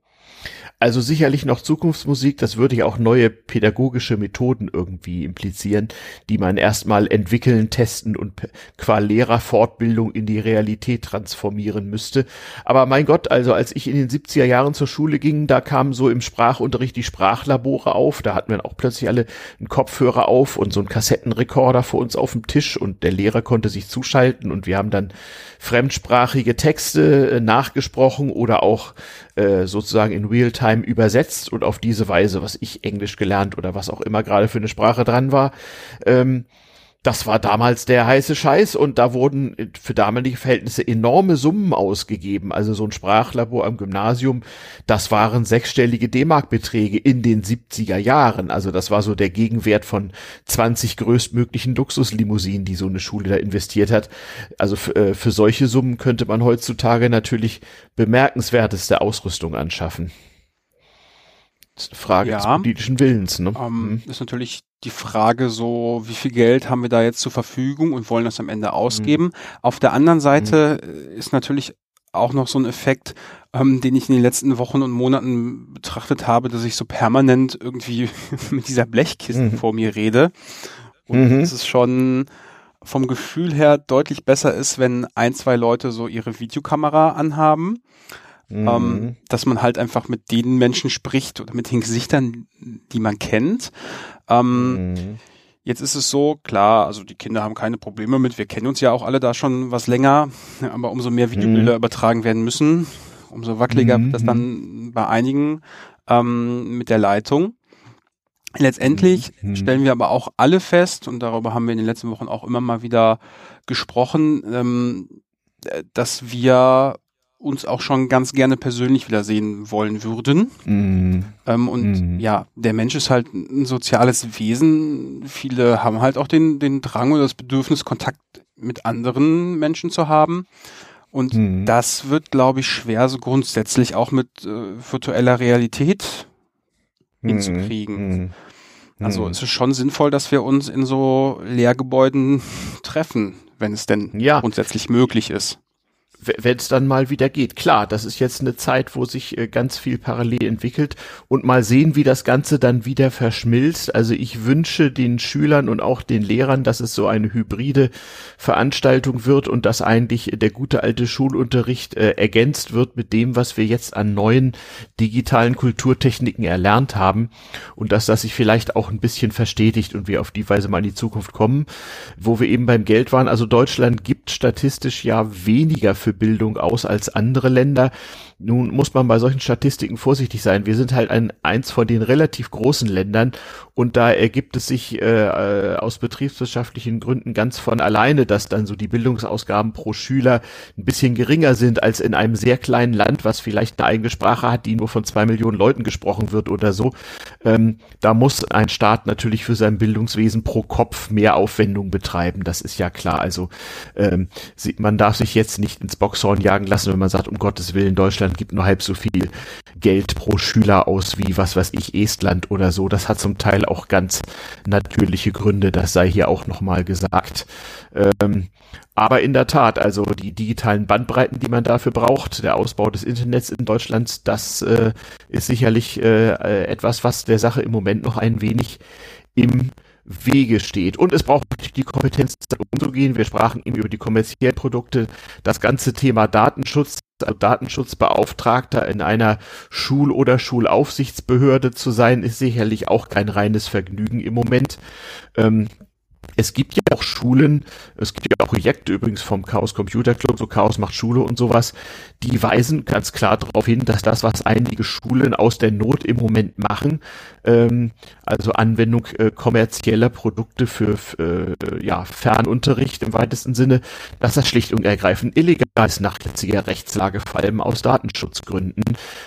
Also sicherlich noch Zukunftsmusik, das würde ja auch neue pädagogische Methoden irgendwie implizieren, die man erstmal entwickeln, testen und qua Lehrerfortbildung in die Realität transformieren müsste. Aber mein Gott, also als ich in den 70er Jahren zur Schule ging, da kamen so im Sprachunterricht die Sprachlabore auf, da hatten wir auch plötzlich alle einen Kopfhörer auf und so einen Kassettenrekorder vor uns auf dem Tisch und der Lehrer konnte sich zuschalten und wir haben dann fremdsprachige Texte äh, nachgesprochen oder auch äh, sozusagen in Realtime übersetzt und auf diese Weise, was ich Englisch gelernt oder was auch immer gerade für eine Sprache dran war, ähm, das war damals der heiße Scheiß und da wurden für damalige Verhältnisse enorme Summen ausgegeben. Also so ein Sprachlabor am Gymnasium, das waren sechsstellige D-Mark-Beträge in den 70er Jahren. Also das war so der Gegenwert von 20 größtmöglichen Luxuslimousinen, die so eine Schule da investiert hat. Also äh, für solche Summen könnte man heutzutage natürlich bemerkenswerteste Ausrüstung anschaffen. Das ist eine Frage ja, des politischen Willens. Ne? Ähm, hm. Ist natürlich die Frage so, wie viel Geld haben wir da jetzt zur Verfügung und wollen das am Ende ausgeben. Mhm. Auf der anderen Seite mhm. ist natürlich auch noch so ein Effekt, ähm, den ich in den letzten Wochen und Monaten betrachtet habe, dass ich so permanent irgendwie mit dieser Blechkiste mhm. vor mir rede. Und mhm. es ist schon vom Gefühl her deutlich besser ist, wenn ein, zwei Leute so ihre Videokamera anhaben mhm. Ähm, dass man halt einfach mit den Menschen spricht oder mit den Gesichtern, die man kennt. Ähm, mhm. Jetzt ist es so, klar, also die Kinder haben keine Probleme mit, wir kennen uns ja auch alle da schon was länger, aber umso mehr Videobilder mhm. übertragen werden müssen, umso wackeliger wird das dann mhm. bei einigen ähm, mit der Leitung. Letztendlich mhm. stellen wir aber auch alle fest, und darüber haben wir in den letzten Wochen auch immer mal wieder gesprochen, ähm, dass wir uns auch schon ganz gerne persönlich wiedersehen wollen würden. Mm. Ähm, und mm. ja, der Mensch ist halt ein soziales Wesen. Viele haben halt auch den, den Drang oder das Bedürfnis, Kontakt mit anderen Menschen zu haben. Und mm. das wird, glaube ich, schwer so grundsätzlich auch mit äh, virtueller Realität mhm. hinzukriegen. Mhm. Also es ist schon sinnvoll, dass wir uns in so Lehrgebäuden treffen, wenn es denn ja. grundsätzlich möglich ist wenn es dann mal wieder geht. Klar, das ist jetzt eine Zeit, wo sich äh, ganz viel parallel entwickelt und mal sehen, wie das Ganze dann wieder verschmilzt. Also ich wünsche den Schülern und auch den Lehrern, dass es so eine hybride Veranstaltung wird und dass eigentlich der gute alte Schulunterricht äh, ergänzt wird mit dem, was wir jetzt an neuen digitalen Kulturtechniken erlernt haben und dass das sich vielleicht auch ein bisschen verstetigt und wir auf die Weise mal in die Zukunft kommen, wo wir eben beim Geld waren. Also Deutschland gibt statistisch ja weniger für für Bildung aus als andere Länder. Nun muss man bei solchen Statistiken vorsichtig sein. Wir sind halt ein, eins von den relativ großen Ländern und da ergibt es sich äh, äh, aus betriebswirtschaftlichen Gründen ganz von alleine, dass dann so die Bildungsausgaben pro Schüler ein bisschen geringer sind als in einem sehr kleinen Land, was vielleicht eine eigene Sprache hat, die nur von zwei Millionen Leuten gesprochen wird oder so. Ähm, da muss ein Staat natürlich für sein Bildungswesen pro Kopf mehr Aufwendung betreiben. Das ist ja klar. Also ähm, man darf sich jetzt nicht ins Boxhorn jagen lassen, wenn man sagt, um Gottes Willen, Deutschland gibt nur halb so viel Geld pro Schüler aus wie, was weiß ich, Estland oder so. Das hat zum Teil auch ganz natürliche Gründe, das sei hier auch nochmal gesagt. Ähm, aber in der Tat, also die digitalen Bandbreiten, die man dafür braucht, der Ausbau des Internets in Deutschland, das äh, ist sicherlich äh, äh etwas, was der Sache im Moment noch ein wenig im Wege steht. Und es braucht die Kompetenz, umzugehen. Wir sprachen eben über die kommerziellen Produkte. Das ganze Thema Datenschutz, Datenschutzbeauftragter in einer Schul- oder Schulaufsichtsbehörde zu sein, ist sicherlich auch kein reines Vergnügen im Moment. Ähm, es gibt ja auch Schulen, es gibt ja auch Projekte übrigens vom Chaos Computer Club, so Chaos macht Schule und sowas, die weisen ganz klar darauf hin, dass das, was einige Schulen aus der Not im Moment machen, ähm, also Anwendung äh, kommerzieller Produkte für äh, ja, Fernunterricht im weitesten Sinne, dass das schlicht und ergreifend illegal ist nach jetziger Rechtslage, vor allem aus Datenschutzgründen.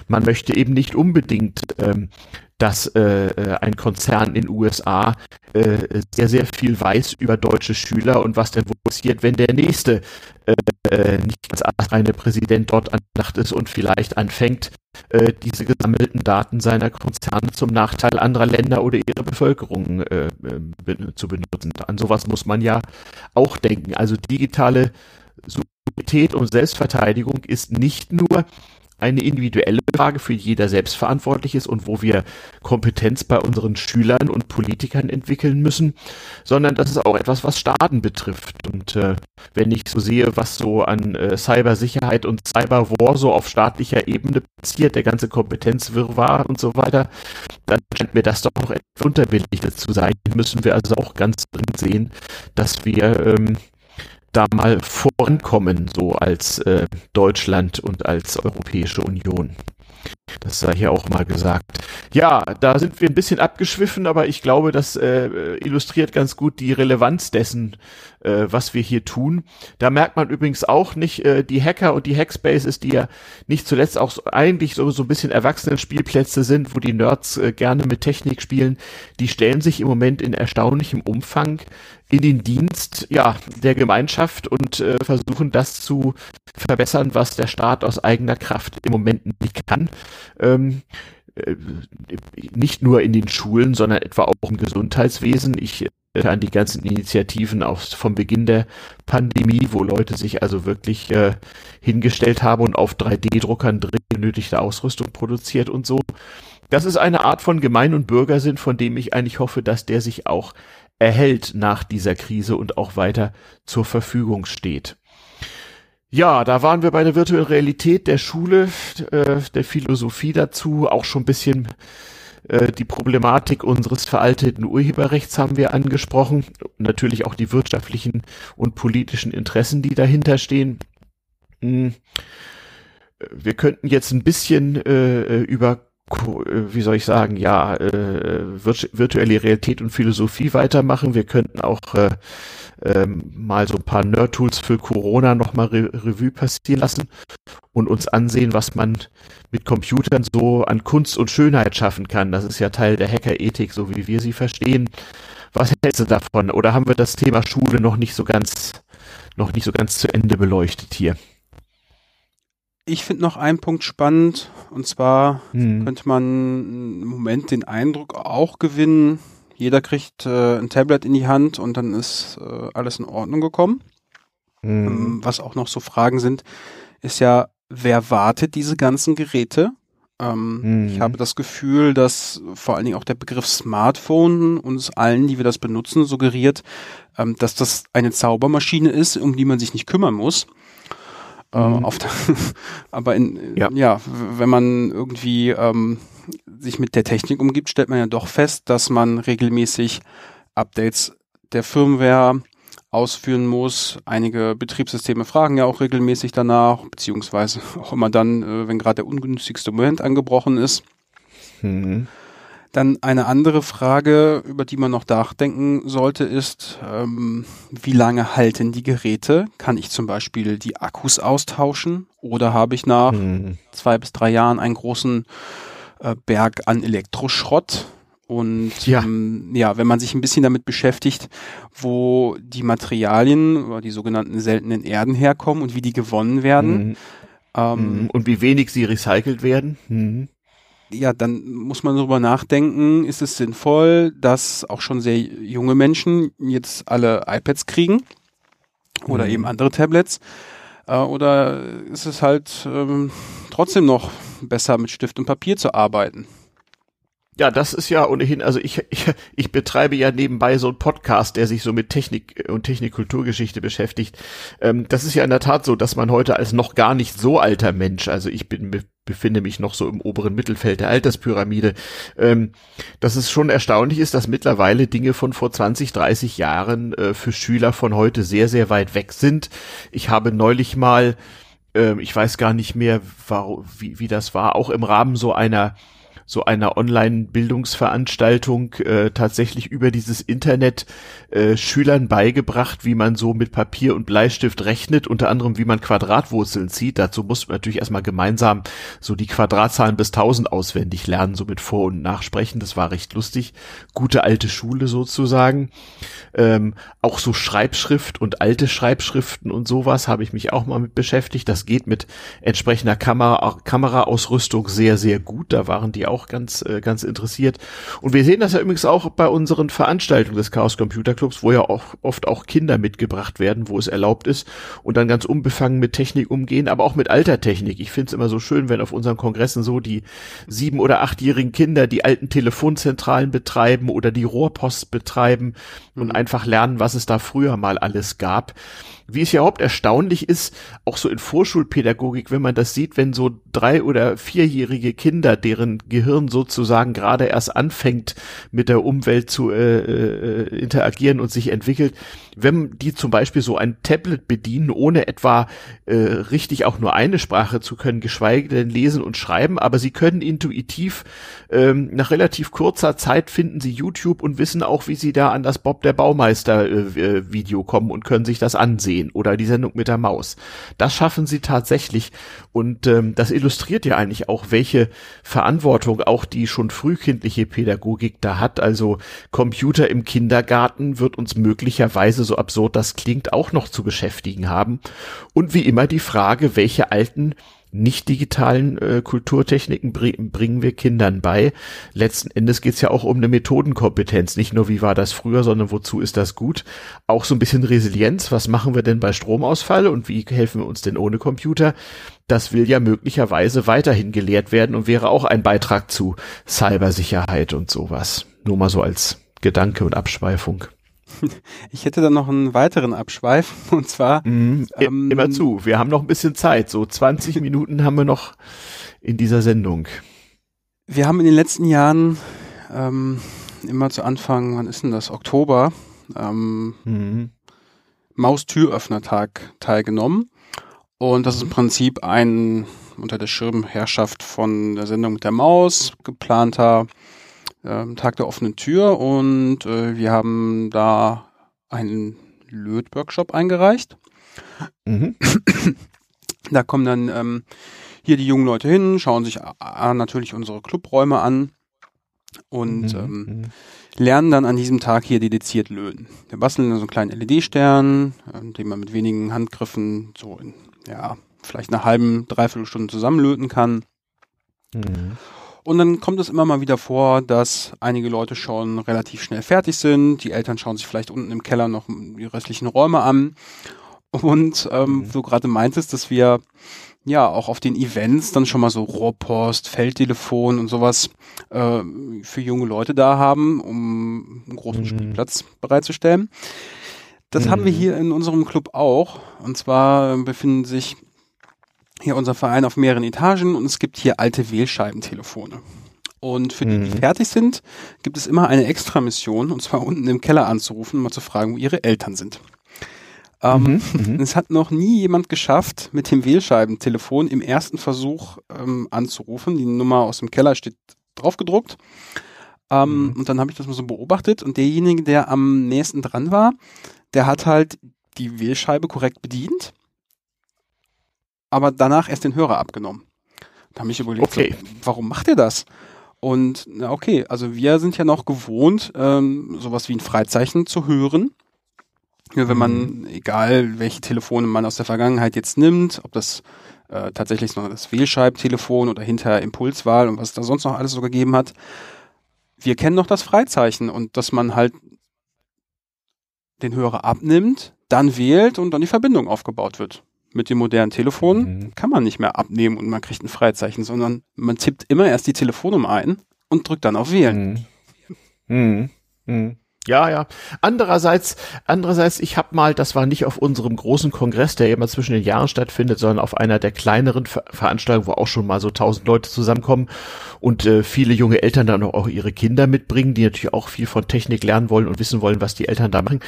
Man möchte eben nicht unbedingt ähm, dass äh, äh ein Konzern in USA äh, sehr, sehr viel weiß über deutsche Schüler und was denn wo passiert, wenn der nächste äh, äh nicht ganz astreine Präsident dort an Nacht ist und vielleicht anfängt, äh, diese gesammelten Daten seiner Konzerne zum Nachteil anderer Länder oder ihrer Bevölkerung äh, äh, zu benutzen. An sowas muss man ja auch denken. Also digitale Souveränität und Selbstverteidigung ist nicht nur eine individuelle Frage, für jeder selbst verantwortlich ist und wo wir Kompetenz bei unseren Schülern und Politikern entwickeln müssen, sondern das ist auch etwas, was Staaten betrifft. Und äh, wenn ich so sehe, was so an äh, Cybersicherheit und Cyberwar so auf staatlicher Ebene passiert, der ganze Kompetenzwirrwarr und so weiter, dann scheint mir das doch noch etwas unterbelichtet zu sein. Müssen wir also auch ganz dringend sehen, dass wir ähm, da mal vorankommen, so als äh, Deutschland und als Europäische Union. Das sei hier auch mal gesagt. Ja, da sind wir ein bisschen abgeschwiffen, aber ich glaube, das äh, illustriert ganz gut die Relevanz dessen, äh, was wir hier tun. Da merkt man übrigens auch nicht, äh, die Hacker und die Hackspaces, die ja nicht zuletzt auch so, eigentlich so, so ein bisschen Erwachsenen-Spielplätze sind, wo die Nerds äh, gerne mit Technik spielen, die stellen sich im Moment in erstaunlichem Umfang in den Dienst ja, der Gemeinschaft und äh, versuchen das zu verbessern, was der Staat aus eigener Kraft im Moment nicht kann. Ähm, äh, nicht nur in den Schulen, sondern etwa auch im Gesundheitswesen. Ich äh, an die ganzen Initiativen aus, vom Beginn der Pandemie, wo Leute sich also wirklich äh, hingestellt haben und auf 3D-Druckern dringend benötigte Ausrüstung produziert und so. Das ist eine Art von Gemein- und Bürgersinn, von dem ich eigentlich hoffe, dass der sich auch erhält nach dieser Krise und auch weiter zur Verfügung steht. Ja, da waren wir bei der virtuellen Realität der Schule, äh, der Philosophie dazu, auch schon ein bisschen äh, die Problematik unseres veralteten Urheberrechts haben wir angesprochen, natürlich auch die wirtschaftlichen und politischen Interessen, die dahinter stehen. Hm. Wir könnten jetzt ein bisschen äh, über äh, wie soll ich sagen, ja, äh, virtuelle Realität und Philosophie weitermachen. Wir könnten auch äh, ähm, mal so ein paar Nerd-Tools für Corona nochmal Re Revue passieren lassen und uns ansehen, was man mit Computern so an Kunst und Schönheit schaffen kann. Das ist ja Teil der Hackerethik, so wie wir sie verstehen. Was hältst du davon? Oder haben wir das Thema Schule noch nicht so ganz, noch nicht so ganz zu Ende beleuchtet hier? Ich finde noch einen Punkt spannend, und zwar hm. könnte man im Moment den Eindruck auch gewinnen, jeder kriegt äh, ein Tablet in die Hand und dann ist äh, alles in Ordnung gekommen. Hm. Ähm, was auch noch so Fragen sind, ist ja, wer wartet diese ganzen Geräte? Ähm, hm. Ich habe das Gefühl, dass vor allen Dingen auch der Begriff Smartphone uns allen, die wir das benutzen, suggeriert, ähm, dass das eine Zaubermaschine ist, um die man sich nicht kümmern muss. Äh, mhm. auf aber in, ja. ja. wenn man irgendwie ähm, sich mit der Technik umgibt, stellt man ja doch fest, dass man regelmäßig Updates der Firmware ausführen muss. Einige Betriebssysteme fragen ja auch regelmäßig danach, beziehungsweise auch immer dann, äh, wenn gerade der ungünstigste Moment angebrochen ist. Mhm. Dann eine andere Frage, über die man noch nachdenken sollte, ist, ähm, wie lange halten die Geräte? Kann ich zum Beispiel die Akkus austauschen oder habe ich nach mhm. zwei bis drei Jahren einen großen äh, Berg an Elektroschrott? Und ja. Ähm, ja, wenn man sich ein bisschen damit beschäftigt, wo die Materialien oder die sogenannten seltenen Erden herkommen und wie die gewonnen werden. Mhm. Ähm, mhm. und wie wenig sie recycelt werden. Mhm. Ja, dann muss man darüber nachdenken, ist es sinnvoll, dass auch schon sehr junge Menschen jetzt alle iPads kriegen oder mhm. eben andere Tablets. Äh, oder ist es halt ähm, trotzdem noch besser, mit Stift und Papier zu arbeiten? Ja, das ist ja ohnehin, also ich, ich, ich betreibe ja nebenbei so einen Podcast, der sich so mit Technik und Technikkulturgeschichte beschäftigt. Ähm, das ist ja in der Tat so, dass man heute als noch gar nicht so alter Mensch, also ich bin, befinde mich noch so im oberen Mittelfeld der Alterspyramide, ähm, dass es schon erstaunlich ist, dass mittlerweile Dinge von vor 20, 30 Jahren äh, für Schüler von heute sehr, sehr weit weg sind. Ich habe neulich mal, äh, ich weiß gar nicht mehr, wie, wie das war, auch im Rahmen so einer so einer Online-Bildungsveranstaltung äh, tatsächlich über dieses Internet äh, Schülern beigebracht, wie man so mit Papier und Bleistift rechnet, unter anderem wie man Quadratwurzeln zieht. Dazu muss man natürlich erstmal gemeinsam so die Quadratzahlen bis 1000 auswendig lernen, so mit Vor- und Nachsprechen. Das war recht lustig. Gute alte Schule sozusagen. Ähm, auch so Schreibschrift und alte Schreibschriften und sowas habe ich mich auch mal mit beschäftigt. Das geht mit entsprechender Kamera, Kameraausrüstung sehr, sehr gut. Da waren die auch auch ganz, äh, ganz interessiert. Und wir sehen das ja übrigens auch bei unseren Veranstaltungen des Chaos Computer Clubs, wo ja auch oft auch Kinder mitgebracht werden, wo es erlaubt ist und dann ganz unbefangen mit Technik umgehen, aber auch mit alter Technik. Ich finde es immer so schön, wenn auf unseren Kongressen so die sieben- oder achtjährigen Kinder die alten Telefonzentralen betreiben oder die Rohrpost betreiben und mhm. einfach lernen, was es da früher mal alles gab wie es ja überhaupt erstaunlich ist, auch so in Vorschulpädagogik, wenn man das sieht, wenn so drei- oder vierjährige Kinder, deren Gehirn sozusagen gerade erst anfängt, mit der Umwelt zu äh, äh, interagieren und sich entwickelt, wenn die zum Beispiel so ein Tablet bedienen, ohne etwa äh, richtig auch nur eine Sprache zu können, geschweige denn lesen und schreiben, aber sie können intuitiv ähm, nach relativ kurzer Zeit finden sie YouTube und wissen auch, wie sie da an das Bob der Baumeister äh, äh Video kommen und können sich das ansehen oder die Sendung mit der Maus. Das schaffen sie tatsächlich und ähm, das illustriert ja eigentlich auch, welche Verantwortung auch die schon frühkindliche Pädagogik da hat. Also Computer im Kindergarten wird uns möglicherweise so absurd das klingt, auch noch zu beschäftigen haben. Und wie immer die Frage, welche alten nicht digitalen äh, Kulturtechniken br bringen wir Kindern bei. Letzten Endes geht's ja auch um eine Methodenkompetenz. Nicht nur, wie war das früher, sondern wozu ist das gut. Auch so ein bisschen Resilienz. Was machen wir denn bei Stromausfall und wie helfen wir uns denn ohne Computer? Das will ja möglicherweise weiterhin gelehrt werden und wäre auch ein Beitrag zu Cybersicherheit und sowas. Nur mal so als Gedanke und Abschweifung. Ich hätte dann noch einen weiteren Abschweif und zwar mhm, ähm, immer zu. Wir haben noch ein bisschen Zeit. So 20 Minuten haben wir noch in dieser Sendung. Wir haben in den letzten Jahren ähm, immer zu Anfang, wann ist denn das? Oktober, ähm, mhm. Maustüröffnertag teilgenommen. Und das ist im Prinzip ein unter der Schirmherrschaft von der Sendung mit der Maus geplanter ähm, Tag der offenen Tür und äh, wir haben da einen Lötworkshop eingereicht. Mhm. Da kommen dann ähm, hier die jungen Leute hin, schauen sich natürlich unsere Clubräume an und mhm. ähm, mhm. lernen dann an diesem Tag hier dediziert löten. Wir basteln so einen kleinen LED-Stern, äh, den man mit wenigen Handgriffen so in, ja, vielleicht einer halben, dreiviertel Stunde zusammenlöten kann. Mhm. Und dann kommt es immer mal wieder vor, dass einige Leute schon relativ schnell fertig sind. Die Eltern schauen sich vielleicht unten im Keller noch die restlichen Räume an. Und ähm, mhm. du gerade meintest, dass wir ja auch auf den Events dann schon mal so Rohrpost, Feldtelefon und sowas äh, für junge Leute da haben, um einen großen mhm. Spielplatz bereitzustellen. Das mhm. haben wir mhm. hier in unserem Club auch. Und zwar befinden sich hier unser Verein auf mehreren Etagen und es gibt hier alte Wählscheibentelefone. Und für die, die mhm. fertig sind, gibt es immer eine Extra-Mission, und zwar unten im Keller anzurufen, um mal zu fragen, wo ihre Eltern sind. Ähm, mhm, mhm, es hat noch nie jemand geschafft, mit dem Wählscheibentelefon im ersten Versuch ähm, anzurufen. Die Nummer aus dem Keller steht draufgedruckt. Ähm, mhm. Und dann habe ich das mal so beobachtet und derjenige, der am nächsten dran war, der hat halt die Wählscheibe korrekt bedient, aber danach erst den Hörer abgenommen. Da habe ich überlegt, okay. so, warum macht er das? Und na okay, also wir sind ja noch gewohnt, ähm, sowas wie ein Freizeichen zu hören. Ja, wenn man, mhm. egal welche Telefone man aus der Vergangenheit jetzt nimmt, ob das äh, tatsächlich noch das Wählscheibentelefon oder hinter Impulswahl und was da sonst noch alles so gegeben hat, wir kennen noch das Freizeichen und dass man halt den Hörer abnimmt, dann wählt und dann die Verbindung aufgebaut wird. Mit dem modernen Telefon mhm. kann man nicht mehr abnehmen und man kriegt ein Freizeichen, sondern man tippt immer erst die Telefonnummer ein und drückt dann auf Wählen. Mhm. Mhm. Ja, ja. Andererseits, andererseits, ich habe mal, das war nicht auf unserem großen Kongress, der immer zwischen den Jahren stattfindet, sondern auf einer der kleineren Ver Veranstaltungen, wo auch schon mal so tausend Leute zusammenkommen und äh, viele junge Eltern dann auch ihre Kinder mitbringen, die natürlich auch viel von Technik lernen wollen und wissen wollen, was die Eltern da machen.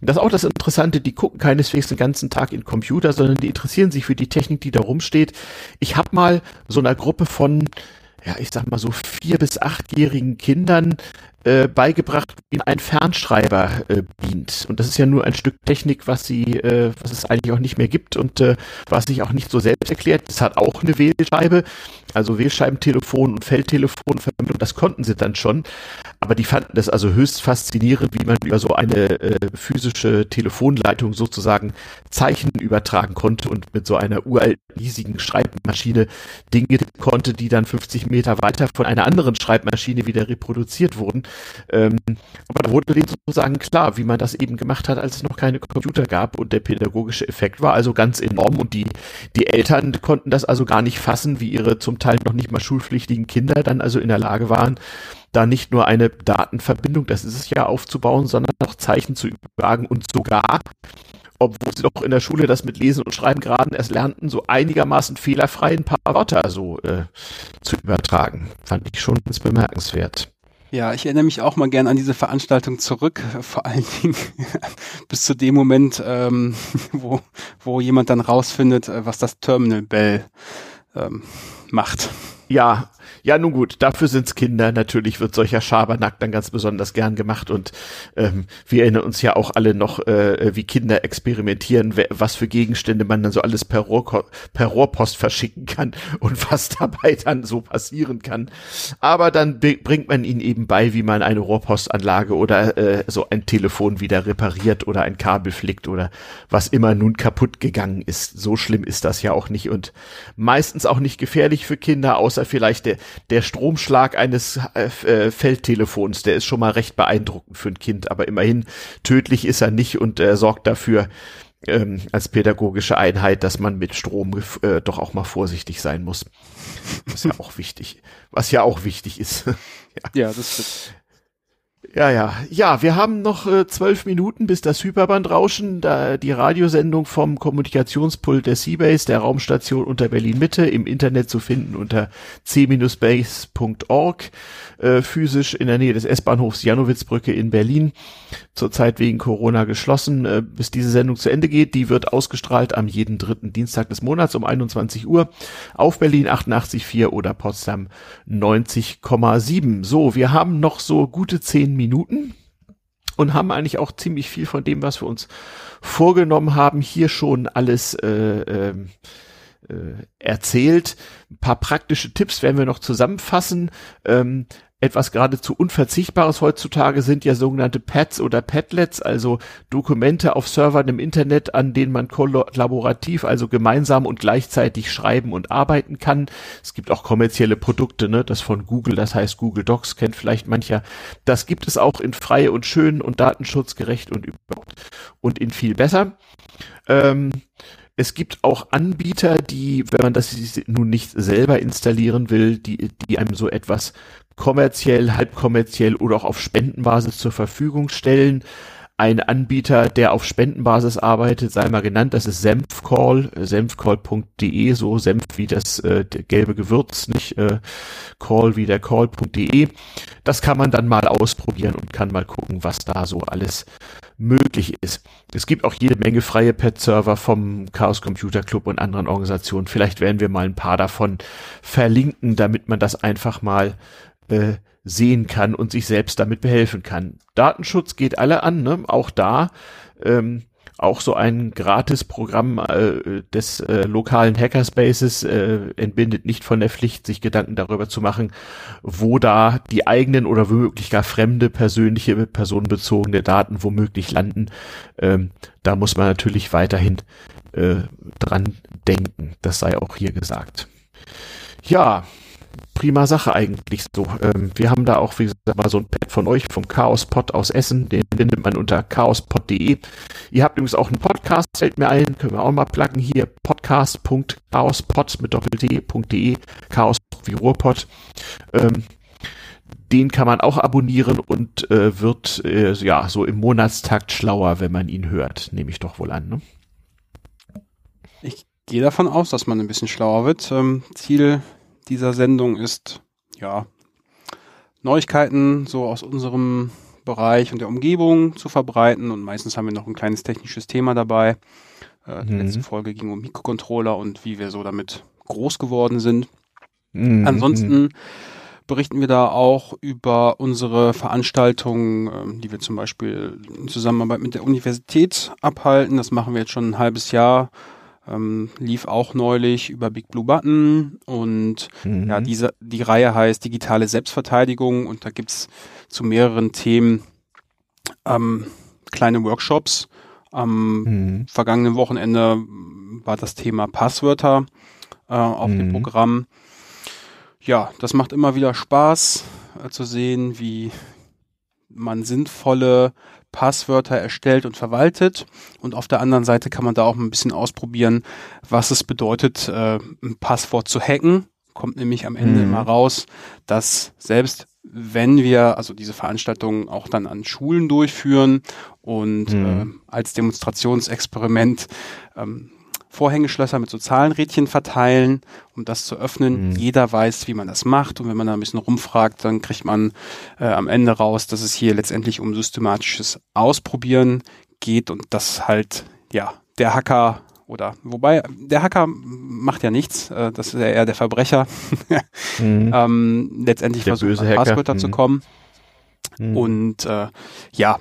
Das ist auch das Interessante, die gucken keineswegs den ganzen Tag in Computer, sondern die interessieren sich für die Technik, die da rumsteht. Ich habe mal so einer Gruppe von ja, ich sag mal so vier bis achtjährigen Kindern äh, beigebracht, wie ein Fernschreiber äh, dient. Und das ist ja nur ein Stück Technik, was sie, äh, was es eigentlich auch nicht mehr gibt und äh, was sich auch nicht so selbst erklärt. Es hat auch eine Wählscheibe, also Wählscheibentelefon und Feldtelefonverbindung, das konnten sie dann schon. Aber die fanden das also höchst faszinierend, wie man über so eine äh, physische Telefonleitung sozusagen Zeichen übertragen konnte und mit so einer uralten, riesigen Schreibmaschine Dinge konnte, die dann 50 Meter weiter von einer anderen Schreibmaschine wieder reproduziert wurden. Ähm, aber da wurde denen sozusagen klar, wie man das eben gemacht hat, als es noch keine Computer gab und der pädagogische Effekt war also ganz enorm und die, die Eltern konnten das also gar nicht fassen, wie ihre zum Teil noch nicht mal schulpflichtigen Kinder dann also in der Lage waren, da nicht nur eine Datenverbindung, das ist es ja, aufzubauen, sondern auch Zeichen zu übertragen und sogar obwohl sie doch in der Schule das mit Lesen und Schreiben gerade erst lernten, so einigermaßen fehlerfrei ein paar Wörter so äh, zu übertragen. Fand ich schon ganz bemerkenswert. Ja, ich erinnere mich auch mal gern an diese Veranstaltung zurück, vor allen Dingen bis zu dem Moment, ähm, wo, wo jemand dann rausfindet, äh, was das Terminal Bell ähm, macht. Ja, ja, nun gut, dafür sind's Kinder. Natürlich wird solcher Schabernack dann ganz besonders gern gemacht und ähm, wir erinnern uns ja auch alle noch, äh, wie Kinder experimentieren, was für Gegenstände man dann so alles per, Rohr, per Rohrpost verschicken kann und was dabei dann so passieren kann. Aber dann bringt man ihnen eben bei, wie man eine Rohrpostanlage oder äh, so ein Telefon wieder repariert oder ein Kabel flickt oder was immer nun kaputt gegangen ist. So schlimm ist das ja auch nicht und meistens auch nicht gefährlich für Kinder, außer vielleicht der, der Stromschlag eines äh, äh, Feldtelefons, der ist schon mal recht beeindruckend für ein Kind, aber immerhin tödlich ist er nicht und er sorgt dafür, ähm, als pädagogische Einheit, dass man mit Strom äh, doch auch mal vorsichtig sein muss. Was ja auch wichtig, was ja auch wichtig ist. ja. ja, das stimmt. Ja, ja. Ja, wir haben noch äh, zwölf Minuten, bis das Hyperbandrauschen, da die Radiosendung vom Kommunikationspult der Seabase, der Raumstation unter Berlin Mitte, im Internet zu finden unter c-base.org äh, physisch in der Nähe des S-Bahnhofs Janowitzbrücke in Berlin. Zurzeit wegen Corona geschlossen, äh, bis diese Sendung zu Ende geht. Die wird ausgestrahlt am jeden dritten Dienstag des Monats um 21 Uhr auf Berlin 88,4 oder Potsdam 90,7. So, wir haben noch so gute zehn Minuten und haben eigentlich auch ziemlich viel von dem, was wir uns vorgenommen haben, hier schon alles äh, äh, äh, erzählt. Ein paar praktische Tipps werden wir noch zusammenfassen. Ähm, etwas geradezu Unverzichtbares heutzutage sind ja sogenannte Pads oder Padlets, also Dokumente auf Servern im Internet, an denen man kollaborativ, also gemeinsam und gleichzeitig schreiben und arbeiten kann. Es gibt auch kommerzielle Produkte, ne, das von Google, das heißt Google Docs, kennt vielleicht mancher. Das gibt es auch in frei und schön und datenschutzgerecht und überhaupt und in viel besser. Ähm, es gibt auch Anbieter, die, wenn man das nun nicht selber installieren will, die, die einem so etwas kommerziell, halbkommerziell oder auch auf Spendenbasis zur Verfügung stellen. Ein Anbieter, der auf Spendenbasis arbeitet, sei mal genannt, das ist Senfcall, senfcall.de, so Senf wie das äh, gelbe Gewürz, nicht äh, Call wie der Call.de. Das kann man dann mal ausprobieren und kann mal gucken, was da so alles möglich ist. Es gibt auch jede Menge freie Pet-Server vom Chaos Computer Club und anderen Organisationen. Vielleicht werden wir mal ein paar davon verlinken, damit man das einfach mal äh, sehen kann und sich selbst damit behelfen kann. Datenschutz geht alle an, ne? auch da. Ähm, auch so ein Gratis-Programm äh, des äh, lokalen Hackerspaces äh, entbindet nicht von der Pflicht, sich Gedanken darüber zu machen, wo da die eigenen oder womöglich gar fremde persönliche, personenbezogene Daten womöglich landen. Ähm, da muss man natürlich weiterhin äh, dran denken. Das sei auch hier gesagt. Ja, prima Sache eigentlich so. Ähm, wir haben da auch, wie gesagt, mal so ein Pad von euch vom Chaospod aus Essen. Den findet man unter chaospod.de. Ihr habt übrigens auch einen Podcast, fällt mir ein, können wir auch mal pluggen hier. Podcast.chaospod mit doppelt.de, Chaos wie Ruhrpod. Ähm, den kann man auch abonnieren und äh, wird äh, ja so im Monatstakt schlauer, wenn man ihn hört, nehme ich doch wohl an. Ne? Ich gehe davon aus, dass man ein bisschen schlauer wird. Ähm, Ziel dieser Sendung ist, ja, Neuigkeiten so aus unserem Bereich und der Umgebung zu verbreiten und meistens haben wir noch ein kleines technisches Thema dabei. Äh, die mhm. letzte Folge ging um Mikrocontroller und wie wir so damit groß geworden sind. Mhm. Ansonsten berichten wir da auch über unsere Veranstaltungen, äh, die wir zum Beispiel in Zusammenarbeit mit der Universität abhalten. Das machen wir jetzt schon ein halbes Jahr ähm, lief auch neulich über Big Blue Button und mhm. ja, diese, die Reihe heißt Digitale Selbstverteidigung und da gibt's zu mehreren Themen ähm, kleine Workshops. Am mhm. vergangenen Wochenende war das Thema Passwörter äh, auf mhm. dem Programm. Ja, das macht immer wieder Spaß äh, zu sehen, wie man sinnvolle Passwörter erstellt und verwaltet. Und auf der anderen Seite kann man da auch ein bisschen ausprobieren, was es bedeutet, äh, ein Passwort zu hacken. Kommt nämlich am Ende mhm. immer raus, dass selbst wenn wir also diese Veranstaltungen auch dann an Schulen durchführen und mhm. äh, als Demonstrationsexperiment ähm, Vorhängeschlösser mit so Zahlenrädchen verteilen, um das zu öffnen. Mhm. Jeder weiß, wie man das macht. Und wenn man da ein bisschen rumfragt, dann kriegt man äh, am Ende raus, dass es hier letztendlich um systematisches Ausprobieren geht und das halt, ja, der Hacker oder wobei der Hacker macht ja nichts, äh, das ist ja eher der Verbrecher. mhm. ähm, letztendlich der versucht an Passwörter mhm. zu kommen. Mhm. Und äh, ja,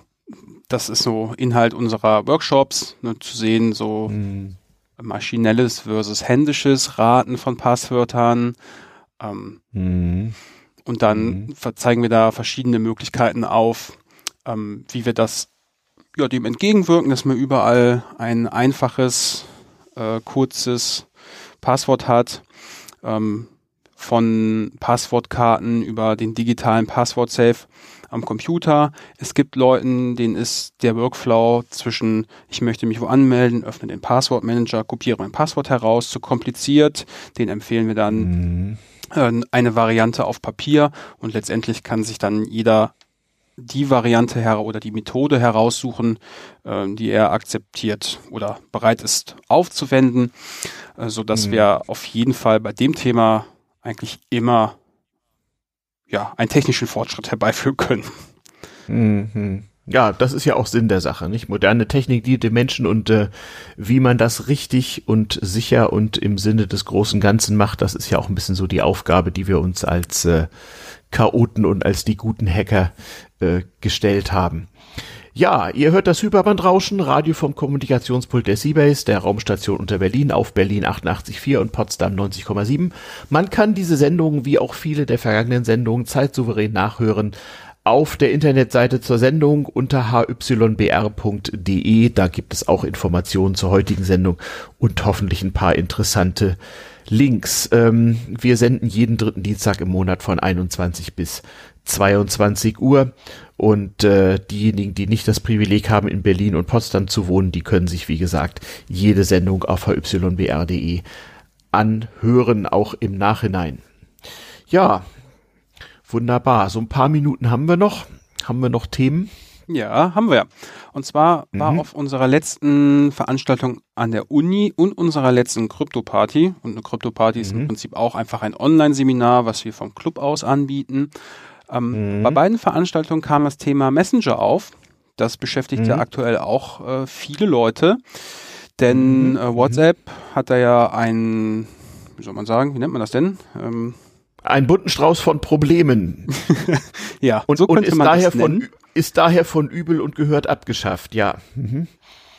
das ist so Inhalt unserer Workshops, ne, zu sehen, so mhm maschinelles versus händisches Raten von Passwörtern. Ähm, mhm. Und dann mhm. zeigen wir da verschiedene Möglichkeiten auf, ähm, wie wir das ja, dem entgegenwirken, dass man überall ein einfaches, äh, kurzes Passwort hat. Ähm, von Passwortkarten über den digitalen Passwort-Safe am Computer. Es gibt Leuten, denen ist der Workflow zwischen, ich möchte mich wo anmelden, öffne den Passwortmanager, kopiere mein Passwort heraus, zu kompliziert. Den empfehlen wir dann mhm. äh, eine Variante auf Papier und letztendlich kann sich dann jeder die Variante her oder die Methode heraussuchen, äh, die er akzeptiert oder bereit ist aufzuwenden, äh, so dass mhm. wir auf jeden Fall bei dem Thema eigentlich immer ja, einen technischen Fortschritt herbeiführen können. Mhm. Ja, das ist ja auch Sinn der Sache, nicht? Moderne Technik dient dem Menschen und äh, wie man das richtig und sicher und im Sinne des großen Ganzen macht, das ist ja auch ein bisschen so die Aufgabe, die wir uns als äh, Chaoten und als die guten Hacker äh, gestellt haben. Ja, ihr hört das Hyperbandrauschen, Radio vom Kommunikationspult der Seabase, der Raumstation unter Berlin auf Berlin 88.4 und Potsdam 90,7. Man kann diese Sendungen wie auch viele der vergangenen Sendungen zeitsouverän nachhören auf der Internetseite zur Sendung unter hybr.de. Da gibt es auch Informationen zur heutigen Sendung und hoffentlich ein paar interessante Links. Ähm, wir senden jeden dritten Dienstag im Monat von 21 bis 22 Uhr. Und äh, diejenigen, die nicht das Privileg haben, in Berlin und Potsdam zu wohnen, die können sich, wie gesagt, jede Sendung auf hybr.de anhören, auch im Nachhinein. Ja, wunderbar. So ein paar Minuten haben wir noch. Haben wir noch Themen? Ja, haben wir. Und zwar war mhm. auf unserer letzten Veranstaltung an der Uni und unserer letzten Krypto-Party, und eine Krypto-Party mhm. ist im mhm. Prinzip auch einfach ein Online-Seminar, was wir vom Club aus anbieten, ähm, mhm. Bei beiden Veranstaltungen kam das Thema Messenger auf. Das beschäftigt mhm. ja aktuell auch äh, viele Leute. Denn mhm. äh, WhatsApp hat da ja ein, wie soll man sagen, wie nennt man das denn? Ähm, ein bunten Strauß von Problemen. ja, und, so könnte und ist man daher von ist daher von übel und gehört abgeschafft. Ja. Mhm.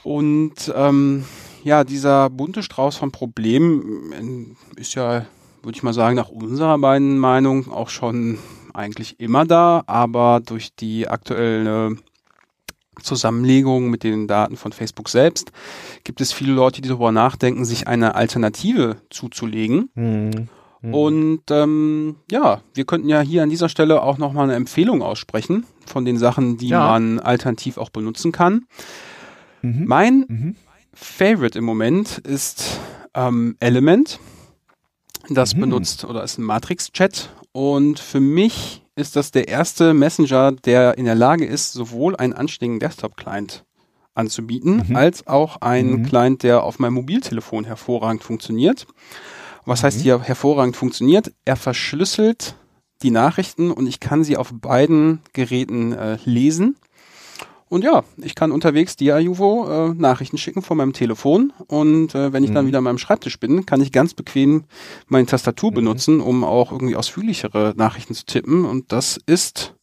Und ähm, ja, dieser bunte Strauß von Problemen äh, ist ja, würde ich mal sagen, nach unserer beiden Meinung auch schon eigentlich immer da, aber durch die aktuelle Zusammenlegung mit den Daten von Facebook selbst gibt es viele Leute, die darüber nachdenken, sich eine Alternative zuzulegen. Mhm. Mhm. Und ähm, ja, wir könnten ja hier an dieser Stelle auch nochmal eine Empfehlung aussprechen von den Sachen, die ja. man alternativ auch benutzen kann. Mhm. Mein mhm. Favorite im Moment ist ähm, Element. Das mhm. benutzt oder ist ein Matrix-Chat. Und für mich ist das der erste Messenger, der in der Lage ist, sowohl einen anständigen Desktop-Client anzubieten, mhm. als auch einen mhm. Client, der auf meinem Mobiltelefon hervorragend funktioniert. Was heißt hier hervorragend funktioniert? Er verschlüsselt die Nachrichten und ich kann sie auf beiden Geräten äh, lesen. Und ja, ich kann unterwegs dir, Juvo, äh, Nachrichten schicken von meinem Telefon. Und äh, wenn ich mhm. dann wieder an meinem Schreibtisch bin, kann ich ganz bequem meine Tastatur mhm. benutzen, um auch irgendwie ausführlichere Nachrichten zu tippen. Und das ist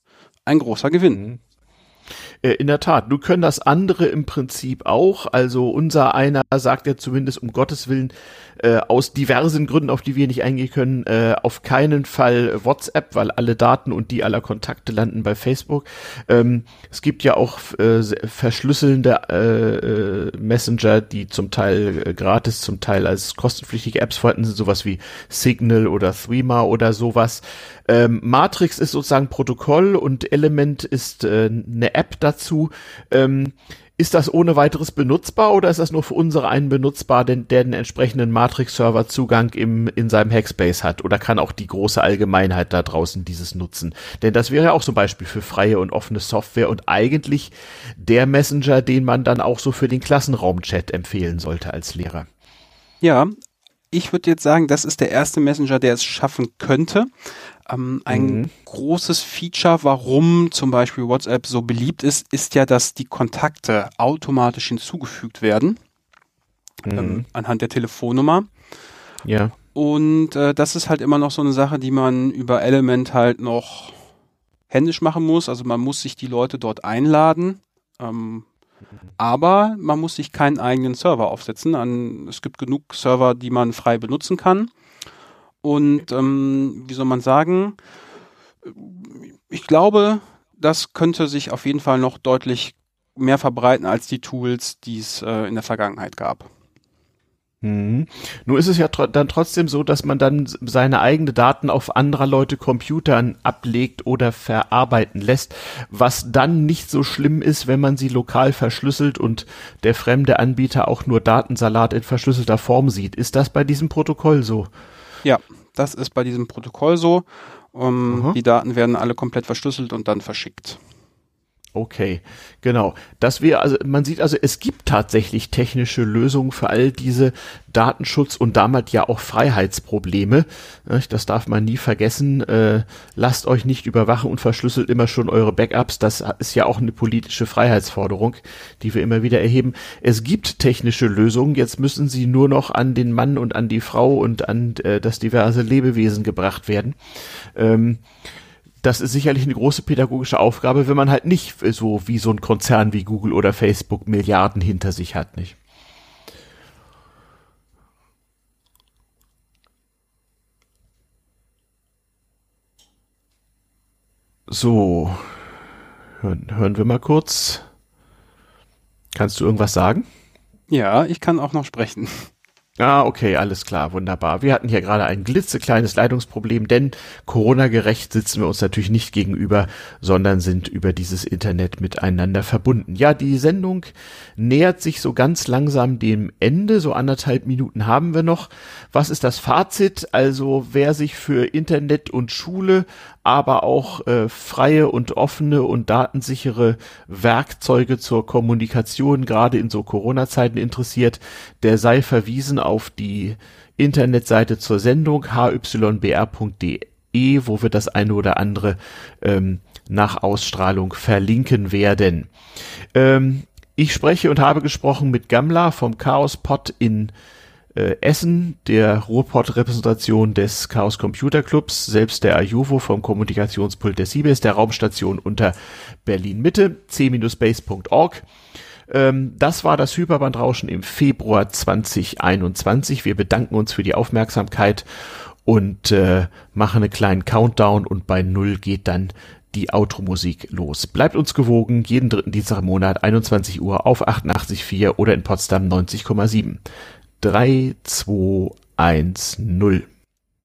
ein großer Gewinn. Mhm. Äh, in der Tat, nun können das andere im Prinzip auch. Also unser einer sagt ja zumindest um Gottes Willen äh, aus diversen Gründen, auf die wir nicht eingehen können, äh, auf keinen Fall WhatsApp, weil alle Daten und die aller Kontakte landen bei Facebook. Ähm, es gibt ja auch äh, verschlüsselnde äh, äh, Messenger, die zum Teil äh, gratis, zum Teil als kostenpflichtige Apps vorhanden sind, sowas wie Signal oder Threema oder sowas. Ähm, Matrix ist sozusagen Protokoll und Element ist äh, eine App dazu. Ähm, ist das ohne weiteres benutzbar oder ist das nur für unsere einen benutzbar, denn der den entsprechenden Matrix-Server Zugang im, in seinem Hackspace hat? Oder kann auch die große Allgemeinheit da draußen dieses nutzen? Denn das wäre ja auch ein Beispiel für freie und offene Software und eigentlich der Messenger, den man dann auch so für den Klassenraum-Chat empfehlen sollte als Lehrer. Ja, ich würde jetzt sagen, das ist der erste Messenger, der es schaffen könnte. Ähm, ein mhm. großes Feature, warum zum Beispiel WhatsApp so beliebt ist, ist ja, dass die Kontakte automatisch hinzugefügt werden ähm, mhm. ähm, anhand der Telefonnummer. Ja. Und äh, das ist halt immer noch so eine Sache, die man über Element halt noch händisch machen muss. Also man muss sich die Leute dort einladen. Ähm, aber man muss sich keinen eigenen Server aufsetzen. An, es gibt genug Server, die man frei benutzen kann. Und ähm, wie soll man sagen, ich glaube, das könnte sich auf jeden Fall noch deutlich mehr verbreiten als die Tools, die es äh, in der Vergangenheit gab. Mhm. Nur ist es ja tr dann trotzdem so, dass man dann seine eigenen Daten auf anderer Leute Computern ablegt oder verarbeiten lässt, was dann nicht so schlimm ist, wenn man sie lokal verschlüsselt und der fremde Anbieter auch nur Datensalat in verschlüsselter Form sieht. Ist das bei diesem Protokoll so? Ja, das ist bei diesem Protokoll so. Um, mhm. die Daten werden alle komplett verschlüsselt und dann verschickt. Okay, genau. Das wäre also, man sieht also, es gibt tatsächlich technische Lösungen für all diese Datenschutz und damit ja auch Freiheitsprobleme. Das darf man nie vergessen. Äh, lasst euch nicht überwachen und verschlüsselt immer schon eure Backups. Das ist ja auch eine politische Freiheitsforderung, die wir immer wieder erheben. Es gibt technische Lösungen. Jetzt müssen sie nur noch an den Mann und an die Frau und an äh, das diverse Lebewesen gebracht werden. Ähm, das ist sicherlich eine große pädagogische Aufgabe, wenn man halt nicht so wie so ein Konzern wie Google oder Facebook Milliarden hinter sich hat, nicht? So, hören, hören wir mal kurz. Kannst du irgendwas sagen? Ja, ich kann auch noch sprechen. Ah, okay, alles klar, wunderbar. Wir hatten hier gerade ein glitzekleines Leitungsproblem, denn Corona-gerecht sitzen wir uns natürlich nicht gegenüber, sondern sind über dieses Internet miteinander verbunden. Ja, die Sendung nähert sich so ganz langsam dem Ende, so anderthalb Minuten haben wir noch. Was ist das Fazit? Also, wer sich für Internet und Schule aber auch äh, freie und offene und datensichere Werkzeuge zur Kommunikation gerade in so Corona-Zeiten interessiert, der sei verwiesen auf die Internetseite zur Sendung hybr.de wo wir das eine oder andere ähm, nach Ausstrahlung verlinken werden. Ähm, ich spreche und habe gesprochen mit Gamla vom Chaos Pod in äh, Essen, der Ruhrpott-Repräsentation des Chaos Computer Clubs, selbst der Ajuvo vom Kommunikationspult der Siebes, der Raumstation unter Berlin Mitte, c-base.org. Ähm, das war das Hyperbandrauschen im Februar 2021. Wir bedanken uns für die Aufmerksamkeit und äh, machen einen kleinen Countdown und bei Null geht dann die Outro-Musik los. Bleibt uns gewogen, jeden dritten Dienstag im Monat, 21 Uhr auf 88.4 oder in Potsdam 90,7. 3, 2, 1, 0.